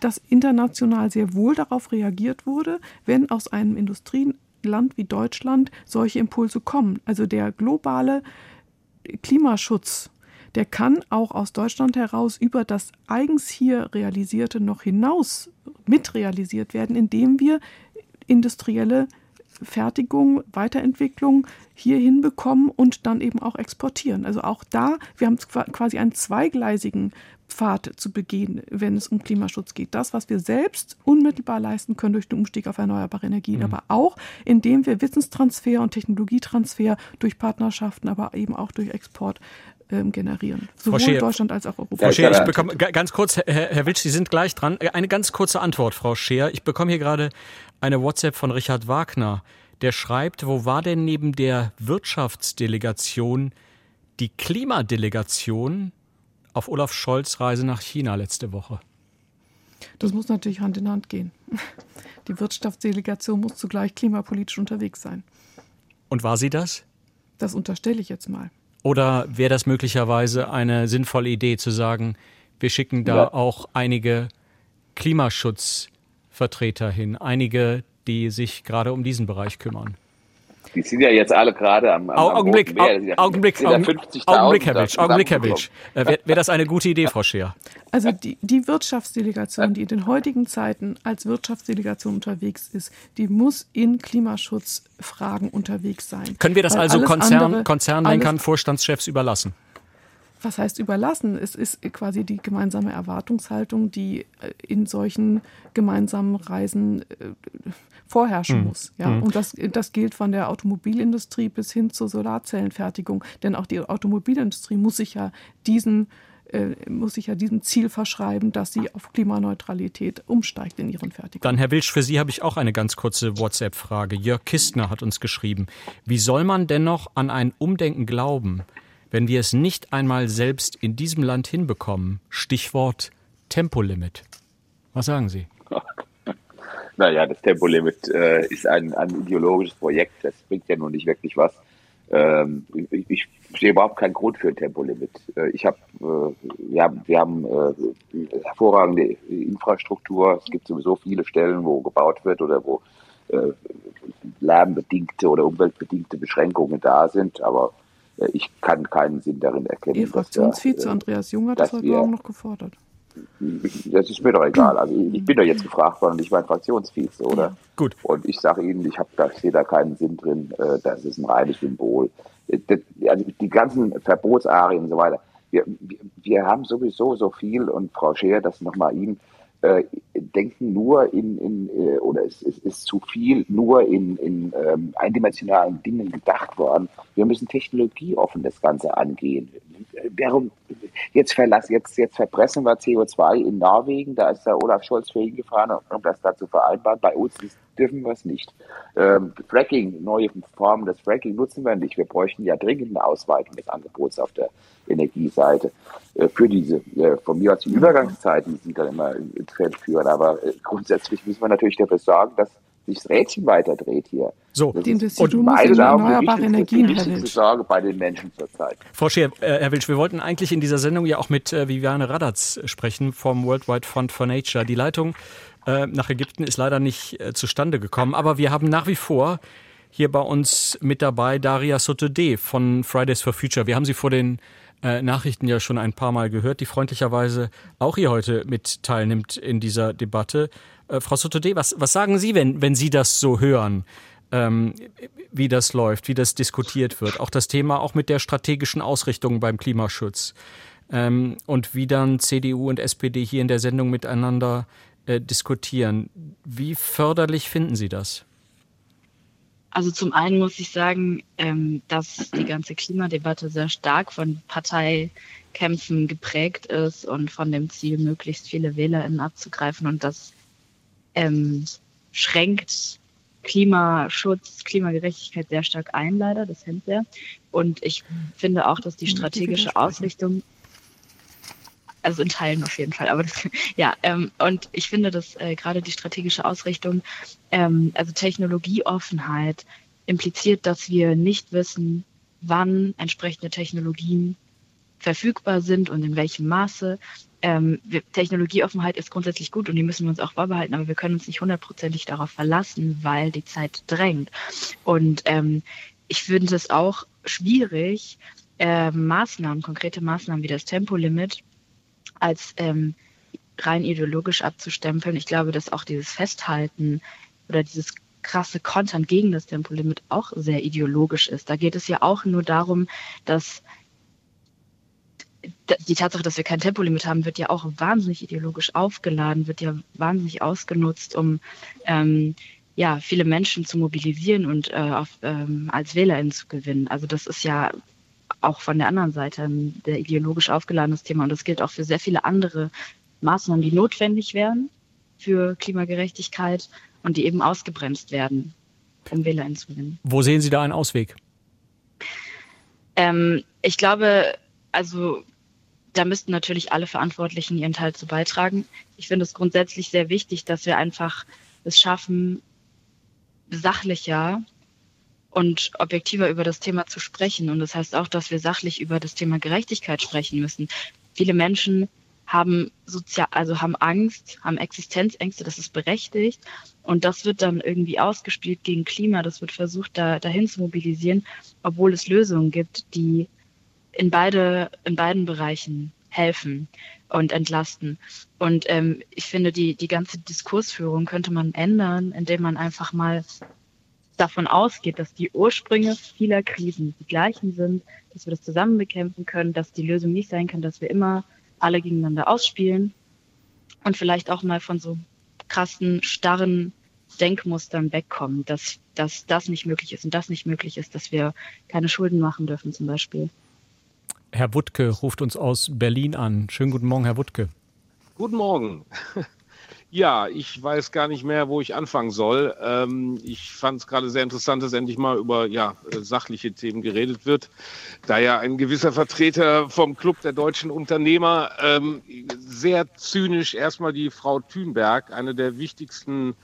dass international sehr wohl darauf reagiert wurde, wenn aus einem Industrien Land wie Deutschland solche Impulse kommen. Also der globale Klimaschutz, der kann auch aus Deutschland heraus über das eigens hier realisierte noch hinaus mitrealisiert werden, indem wir industrielle Fertigung, Weiterentwicklung hier hinbekommen und dann eben auch exportieren. Also auch da, wir haben quasi einen zweigleisigen Pfad zu begehen, wenn es um Klimaschutz geht. Das, was wir selbst unmittelbar leisten können durch den Umstieg auf erneuerbare Energien, mhm. aber auch indem wir Wissenstransfer und Technologietransfer durch Partnerschaften, aber eben auch durch Export ähm, generieren. Sowohl Scheer, Deutschland als auch Europa. Frau Scheer, ich bekomme ganz kurz, Herr, Herr Witsch, Sie sind gleich dran. Eine ganz kurze Antwort, Frau Scheer. Ich bekomme hier gerade eine WhatsApp von Richard Wagner, der schreibt, wo war denn neben der Wirtschaftsdelegation die Klimadelegation auf Olaf Scholz Reise nach China letzte Woche? Das muss natürlich Hand in Hand gehen. Die Wirtschaftsdelegation muss zugleich klimapolitisch unterwegs sein. Und war sie das? Das unterstelle ich jetzt mal. Oder wäre das möglicherweise eine sinnvolle Idee zu sagen, wir schicken da ja. auch einige Klimaschutzvertreter hin, einige, die sich gerade um diesen Bereich kümmern? Die sind ja jetzt alle gerade am, am Augenblick, Meer. Augenblick, Augenblick, Augenblick, Herr Witsch, Augenblick, Herr Witsch. Äh, Wäre wär das eine gute Idee, Frau Scheer? Also die, die Wirtschaftsdelegation, die in den heutigen Zeiten als Wirtschaftsdelegation unterwegs ist, die muss in Klimaschutzfragen unterwegs sein. Können wir das also Konzern, Konzernlenkern, Vorstandschefs überlassen? Was heißt überlassen? Es ist quasi die gemeinsame Erwartungshaltung, die äh, in solchen gemeinsamen Reisen äh, vorherrschen mhm. muss. Ja? Mhm. Und das, das gilt von der Automobilindustrie bis hin zur Solarzellenfertigung. Denn auch die Automobilindustrie muss sich ja diesen äh, muss sich ja diesem Ziel verschreiben, dass sie auf Klimaneutralität umsteigt in ihren Fertigungen. Dann, Herr Wilsch, für Sie habe ich auch eine ganz kurze WhatsApp-Frage. Jörg Kistner hat uns geschrieben, wie soll man dennoch an ein Umdenken glauben, wenn wir es nicht einmal selbst in diesem Land hinbekommen? Stichwort Tempolimit. Was sagen Sie? <laughs> Naja, das Tempolimit äh, ist ein, ein ideologisches Projekt. Das bringt ja nun nicht wirklich was. Ähm, ich, ich sehe überhaupt keinen Grund für ein Tempolimit. Äh, ich hab, äh, wir haben, wir haben äh, hervorragende Infrastruktur. Es gibt sowieso viele Stellen, wo gebaut wird oder wo äh, lärmbedingte oder umweltbedingte Beschränkungen da sind. Aber ich kann keinen Sinn darin erkennen. Ihr Fraktionsvize äh, Andreas Jung hat das heute Morgen noch gefordert. Das ist mir doch egal. Also ich bin doch jetzt gefragt worden, ich war ein Fraktionsvize, oder? Ja. Gut. Und ich sage Ihnen, ich habe da sehe da keinen Sinn drin. Äh, das ist ein reines Symbol. Also die ganzen Verbotsarien und so weiter. Wir, wir haben sowieso so viel und Frau Scheer, das nochmal Ihnen äh, denken nur in, in äh, oder es, es, ist zu viel nur in, in ähm, eindimensionalen Dingen gedacht worden. Wir müssen technologieoffen das Ganze angehen. Warum jetzt verlassen, jetzt, jetzt verpressen wir CO2 in Norwegen, da ist der Olaf Scholz für hingefahren, um das da zu vereinbaren. Bei uns dürfen wir es nicht. Ähm, Fracking, neue Formen des Fracking nutzen wir nicht. Wir bräuchten ja dringend eine Ausweitung des Angebots auf der Energieseite äh, für diese, äh, von mir aus die Übergangszeiten, die sind dann immer ins Feld führen. Aber äh, grundsätzlich müssen wir natürlich dafür sorgen, dass sich das Rädchen weiterdreht hier. So, das Dem ist und meines erneuerbare Energien, Wilsch. Sorge bei den Menschen zurzeit. Frau Scheer, äh, Herr Wilsch, wir wollten eigentlich in dieser Sendung ja auch mit äh, Viviane Radatz sprechen vom Worldwide Fund for Nature. Die Leitung äh, nach Ägypten ist leider nicht zustande gekommen, aber wir haben nach wie vor hier bei uns mit dabei Daria Sotode von Fridays for Future. Wir haben sie vor den Nachrichten ja schon ein paar Mal gehört, die freundlicherweise auch hier heute mit teilnimmt in dieser Debatte. Äh, Frau Sotode, was, was sagen Sie, wenn, wenn Sie das so hören? Ähm, wie das läuft, wie das diskutiert wird. Auch das Thema auch mit der strategischen Ausrichtung beim Klimaschutz. Ähm, und wie dann CDU und SPD hier in der Sendung miteinander äh, diskutieren. Wie förderlich finden Sie das? Also zum einen muss ich sagen, ähm, dass die ganze Klimadebatte sehr stark von Parteikämpfen geprägt ist und von dem Ziel, möglichst viele WählerInnen abzugreifen. Und das ähm, schränkt Klimaschutz, Klimagerechtigkeit sehr stark ein, leider, das hemmt sehr. Und ich finde auch, dass die strategische Ausrichtung also in Teilen auf jeden Fall. Aber das, <laughs> ja, ähm, und ich finde, dass äh, gerade die strategische Ausrichtung, ähm, also Technologieoffenheit, impliziert, dass wir nicht wissen, wann entsprechende Technologien verfügbar sind und in welchem Maße. Ähm, wir, Technologieoffenheit ist grundsätzlich gut und die müssen wir uns auch vorbehalten, aber wir können uns nicht hundertprozentig darauf verlassen, weil die Zeit drängt. Und ähm, ich finde es auch schwierig, äh, Maßnahmen, konkrete Maßnahmen wie das Tempolimit als ähm, rein ideologisch abzustempeln. Ich glaube, dass auch dieses Festhalten oder dieses krasse Kontern gegen das Tempolimit auch sehr ideologisch ist. Da geht es ja auch nur darum, dass die Tatsache, dass wir kein Tempolimit haben, wird ja auch wahnsinnig ideologisch aufgeladen, wird ja wahnsinnig ausgenutzt, um ähm, ja, viele Menschen zu mobilisieren und äh, auf, ähm, als WählerInnen zu gewinnen. Also das ist ja auch von der anderen Seite ein sehr ideologisch aufgeladenes Thema. Und das gilt auch für sehr viele andere Maßnahmen, die notwendig wären für Klimagerechtigkeit und die eben ausgebremst werden, um Wähler zu gewinnen. Wo sehen Sie da einen Ausweg? Ähm, ich glaube, also da müssten natürlich alle Verantwortlichen ihren Teil zu beitragen. Ich finde es grundsätzlich sehr wichtig, dass wir einfach es schaffen, sachlicher und objektiver über das Thema zu sprechen. Und das heißt auch, dass wir sachlich über das Thema Gerechtigkeit sprechen müssen. Viele Menschen haben sozial, also haben Angst, haben Existenzängste, das ist berechtigt. Und das wird dann irgendwie ausgespielt gegen Klima. Das wird versucht, da, dahin zu mobilisieren, obwohl es Lösungen gibt, die in beide, in beiden Bereichen helfen und entlasten. Und ähm, ich finde, die, die ganze Diskursführung könnte man ändern, indem man einfach mal davon ausgeht, dass die Ursprünge vieler Krisen die gleichen sind, dass wir das zusammen bekämpfen können, dass die Lösung nicht sein kann, dass wir immer alle gegeneinander ausspielen und vielleicht auch mal von so krassen, starren Denkmustern wegkommen, dass, dass das nicht möglich ist und das nicht möglich ist, dass wir keine Schulden machen dürfen zum Beispiel. Herr Wuttke ruft uns aus Berlin an. Schönen guten Morgen, Herr Wuttke. Guten Morgen. <laughs> Ja, ich weiß gar nicht mehr, wo ich anfangen soll. Ähm, ich fand es gerade sehr interessant, dass endlich mal über ja, sachliche Themen geredet wird. Da ja ein gewisser Vertreter vom Club der deutschen Unternehmer ähm, sehr zynisch erstmal die Frau Thünberg, eine der wichtigsten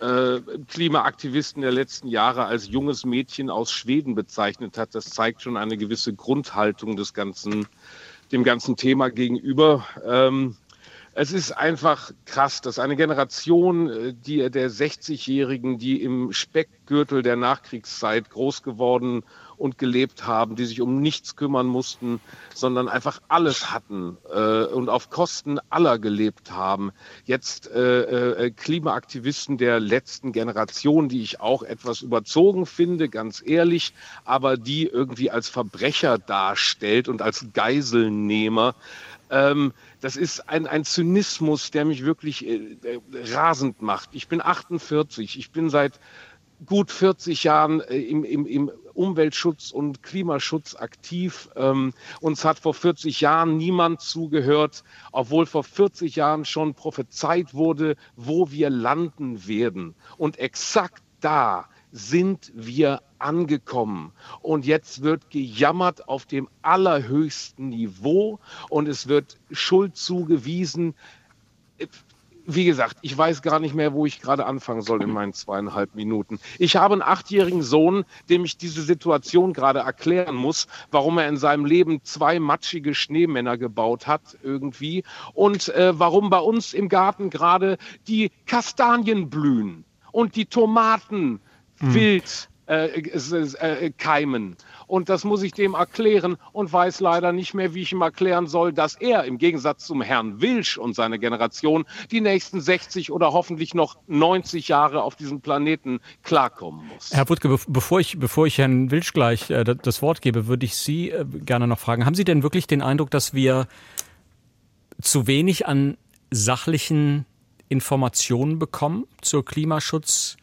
äh, Klimaaktivisten der letzten Jahre, als junges Mädchen aus Schweden bezeichnet hat. Das zeigt schon eine gewisse Grundhaltung des ganzen, dem ganzen Thema gegenüber. Ähm, es ist einfach krass, dass eine Generation äh, die, der 60-Jährigen, die im Speckgürtel der Nachkriegszeit groß geworden und gelebt haben, die sich um nichts kümmern mussten, sondern einfach alles hatten äh, und auf Kosten aller gelebt haben. Jetzt äh, äh, Klimaaktivisten der letzten Generation, die ich auch etwas überzogen finde, ganz ehrlich, aber die irgendwie als Verbrecher darstellt und als Geiselnehmer. Ähm, das ist ein, ein Zynismus, der mich wirklich äh, rasend macht. Ich bin 48, ich bin seit gut 40 Jahren äh, im, im, im Umweltschutz und Klimaschutz aktiv. Ähm, uns hat vor 40 Jahren niemand zugehört, obwohl vor 40 Jahren schon prophezeit wurde, wo wir landen werden. Und exakt da sind wir angekommen. Und jetzt wird gejammert auf dem allerhöchsten Niveau und es wird Schuld zugewiesen wie gesagt, ich weiß gar nicht mehr, wo ich gerade anfangen soll in meinen zweieinhalb Minuten. Ich habe einen achtjährigen Sohn, dem ich diese Situation gerade erklären muss, warum er in seinem Leben zwei matschige Schneemänner gebaut hat irgendwie und äh, warum bei uns im Garten gerade die Kastanien blühen und die Tomaten. Wild äh, äh, keimen. Und das muss ich dem erklären und weiß leider nicht mehr, wie ich ihm erklären soll, dass er im Gegensatz zum Herrn Wilsch und seine Generation die nächsten 60 oder hoffentlich noch 90 Jahre auf diesem Planeten klarkommen muss. Herr Wuttke, bevor ich, bevor ich Herrn Wilsch gleich äh, das Wort gebe, würde ich Sie äh, gerne noch fragen. Haben Sie denn wirklich den Eindruck, dass wir zu wenig an sachlichen Informationen bekommen zur Klimaschutz?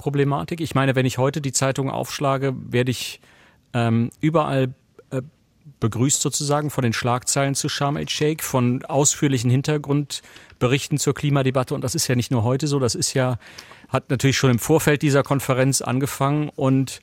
Problematik. Ich meine, wenn ich heute die Zeitung aufschlage, werde ich ähm, überall äh, begrüßt sozusagen von den Schlagzeilen zu Sharm el-Sheikh, von ausführlichen Hintergrundberichten zur Klimadebatte. Und das ist ja nicht nur heute so, das ist ja, hat natürlich schon im Vorfeld dieser Konferenz angefangen. Und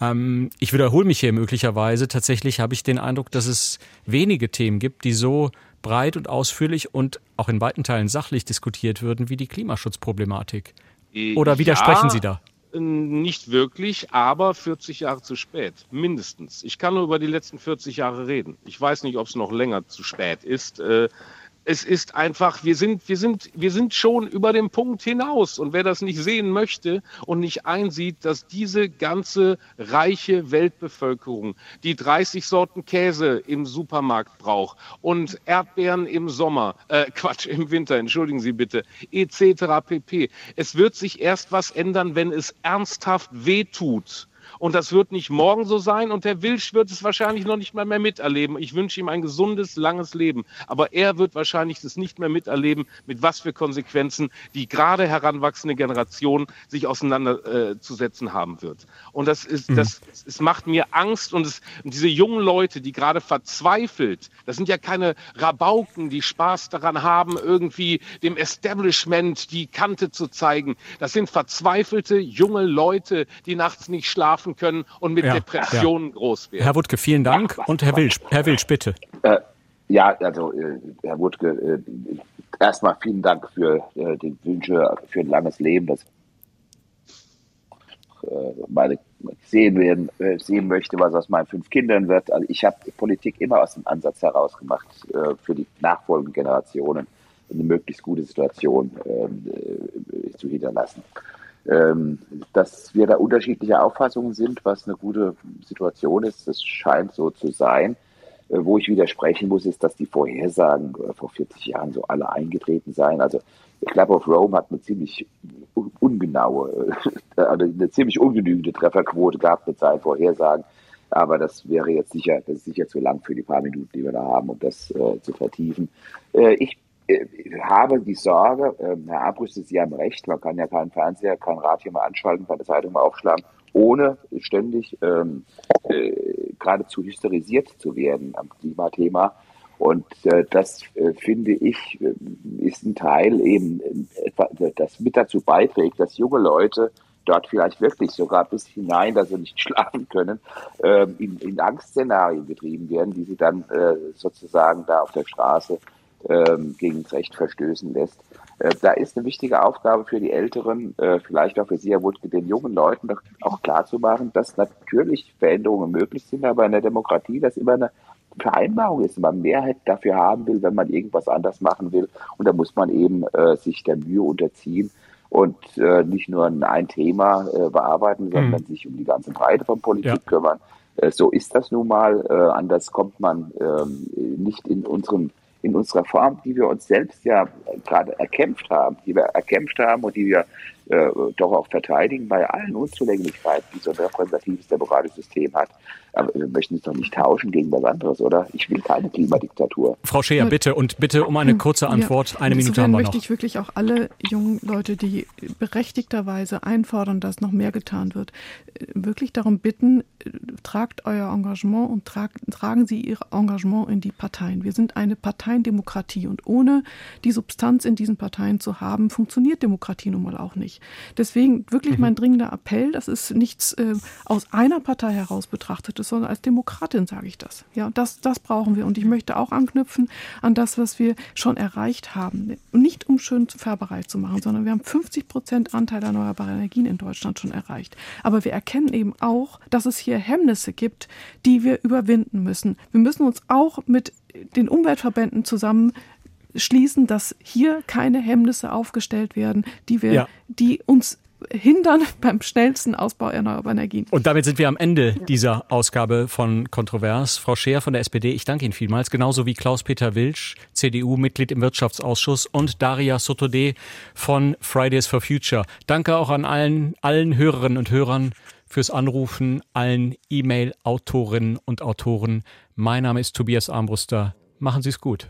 ähm, ich wiederhole mich hier möglicherweise. Tatsächlich habe ich den Eindruck, dass es wenige Themen gibt, die so breit und ausführlich und auch in weiten Teilen sachlich diskutiert würden wie die Klimaschutzproblematik. Äh, Oder widersprechen ja, Sie da? Nicht wirklich, aber 40 Jahre zu spät, mindestens. Ich kann nur über die letzten 40 Jahre reden. Ich weiß nicht, ob es noch länger zu spät ist. Es ist einfach, wir sind, wir sind, wir sind schon über den Punkt hinaus. Und wer das nicht sehen möchte und nicht einsieht, dass diese ganze reiche Weltbevölkerung, die 30 Sorten Käse im Supermarkt braucht und Erdbeeren im Sommer, äh, <laughs> Quatsch, im Winter, entschuldigen Sie bitte, etc. pp. Es wird sich erst was ändern, wenn es ernsthaft wehtut und das wird nicht morgen so sein und der Wilsch wird es wahrscheinlich noch nicht mal mehr miterleben. Ich wünsche ihm ein gesundes, langes Leben. Aber er wird wahrscheinlich das nicht mehr miterleben, mit was für Konsequenzen die gerade heranwachsende Generation sich auseinanderzusetzen äh, haben wird. Und das ist, mhm. das, es macht mir Angst und, es, und diese jungen Leute, die gerade verzweifelt, das sind ja keine Rabauken, die Spaß daran haben, irgendwie dem Establishment die Kante zu zeigen. Das sind verzweifelte junge Leute, die nachts nicht schlafen schlafen können und mit ja, Depressionen ja. groß werden. Herr Wuttke, vielen Dank. Und Herr Wilsch, Herr Wilsch, bitte. Äh, ja, also äh, Herr Wuttke, äh, erstmal vielen Dank für äh, die Wünsche für ein langes Leben, das äh, meine sehen werden, äh, sehen möchte, was aus meinen fünf Kindern wird. Also ich habe Politik immer aus dem Ansatz heraus gemacht, für die nachfolgenden Generationen eine möglichst gute Situation zu hinterlassen ähm, dass wir da unterschiedliche Auffassungen sind, was eine gute Situation ist, das scheint so zu sein. Äh, wo ich widersprechen muss, ist, dass die Vorhersagen äh, vor 40 Jahren so alle eingetreten seien. Also Club of Rome hat eine ziemlich ungenaue, <laughs> äh, also eine ziemlich ungenügende Trefferquote gehabt mit seinen Vorhersagen. Aber das wäre jetzt sicher, das ist sicher zu lang für die paar Minuten, die wir da haben, um das äh, zu vertiefen. Äh, ich habe die Sorge, äh, Herr Abrüst, Sie haben recht, man kann ja keinen Fernseher, kein Radio mal anschalten, keine Zeitung mal aufschlagen, ohne ständig ähm, äh, geradezu hysterisiert zu werden am Klimathema. Und äh, das äh, finde ich äh, ist ein Teil eben, äh, etwa, das mit dazu beiträgt, dass junge Leute dort vielleicht wirklich sogar bis hinein, dass sie nicht <laughs> schlafen können, äh, in, in Angstszenarien getrieben werden, die sie dann äh, sozusagen da auf der Straße ähm, gegen das Recht verstößen lässt. Äh, da ist eine wichtige Aufgabe für die Älteren, äh, vielleicht auch für Sie, Herr Wutke, den jungen Leuten doch auch klar zu machen, dass natürlich Veränderungen möglich sind, aber in der Demokratie das immer eine Vereinbarung ist, wenn man Mehrheit dafür haben will, wenn man irgendwas anders machen will. Und da muss man eben äh, sich der Mühe unterziehen und äh, nicht nur ein Thema äh, bearbeiten, sondern mhm. sich um die ganze Breite von Politik ja. kümmern. Äh, so ist das nun mal. Anders kommt man ähm, nicht in unserem in unserer Form, die wir uns selbst ja gerade erkämpft haben, die wir erkämpft haben und die wir äh, doch auch verteidigen bei allen Unzulänglichkeiten, die so ein repräsentatives demokratisches System hat. Aber wir möchten es doch nicht tauschen gegen was anderes, oder? Ich will keine Klimadiktatur. Frau Scheer, bitte und bitte um eine kurze Antwort. Ja. Eine Minute haben wir noch. möchte ich wirklich auch alle jungen Leute, die berechtigterweise einfordern, dass noch mehr getan wird, wirklich darum bitten, tragt euer Engagement und trag, tragen Sie Ihr Engagement in die Parteien. Wir sind eine Parteiendemokratie und ohne die Substanz in diesen Parteien zu haben, funktioniert Demokratie nun mal auch nicht. Deswegen wirklich mhm. mein dringender Appell, das ist nichts äh, aus einer Partei heraus betrachtet, sondern als Demokratin sage ich das. Ja, das, das brauchen wir. Und ich möchte auch anknüpfen an das, was wir schon erreicht haben. Nicht um schön Färberei zu machen, sondern wir haben 50 Prozent Anteil erneuerbarer Energien in Deutschland schon erreicht. Aber wir erkennen eben auch, dass es hier Hemmnisse gibt, die wir überwinden müssen. Wir müssen uns auch mit den Umweltverbänden zusammen schließen, dass hier keine Hemmnisse aufgestellt werden, die wir, ja. die uns hindern <laughs> beim schnellsten Ausbau erneuerbarer Energien. Und damit sind wir am Ende dieser Ausgabe von Kontrovers. Frau Scheer von der SPD, ich danke Ihnen vielmals, genauso wie Klaus-Peter Wilsch, CDU-Mitglied im Wirtschaftsausschuss und Daria Sotode von Fridays for Future. Danke auch an allen, allen Hörerinnen und Hörern fürs Anrufen, allen E-Mail-Autorinnen und Autoren. Mein Name ist Tobias Armbruster. Machen Sie es gut.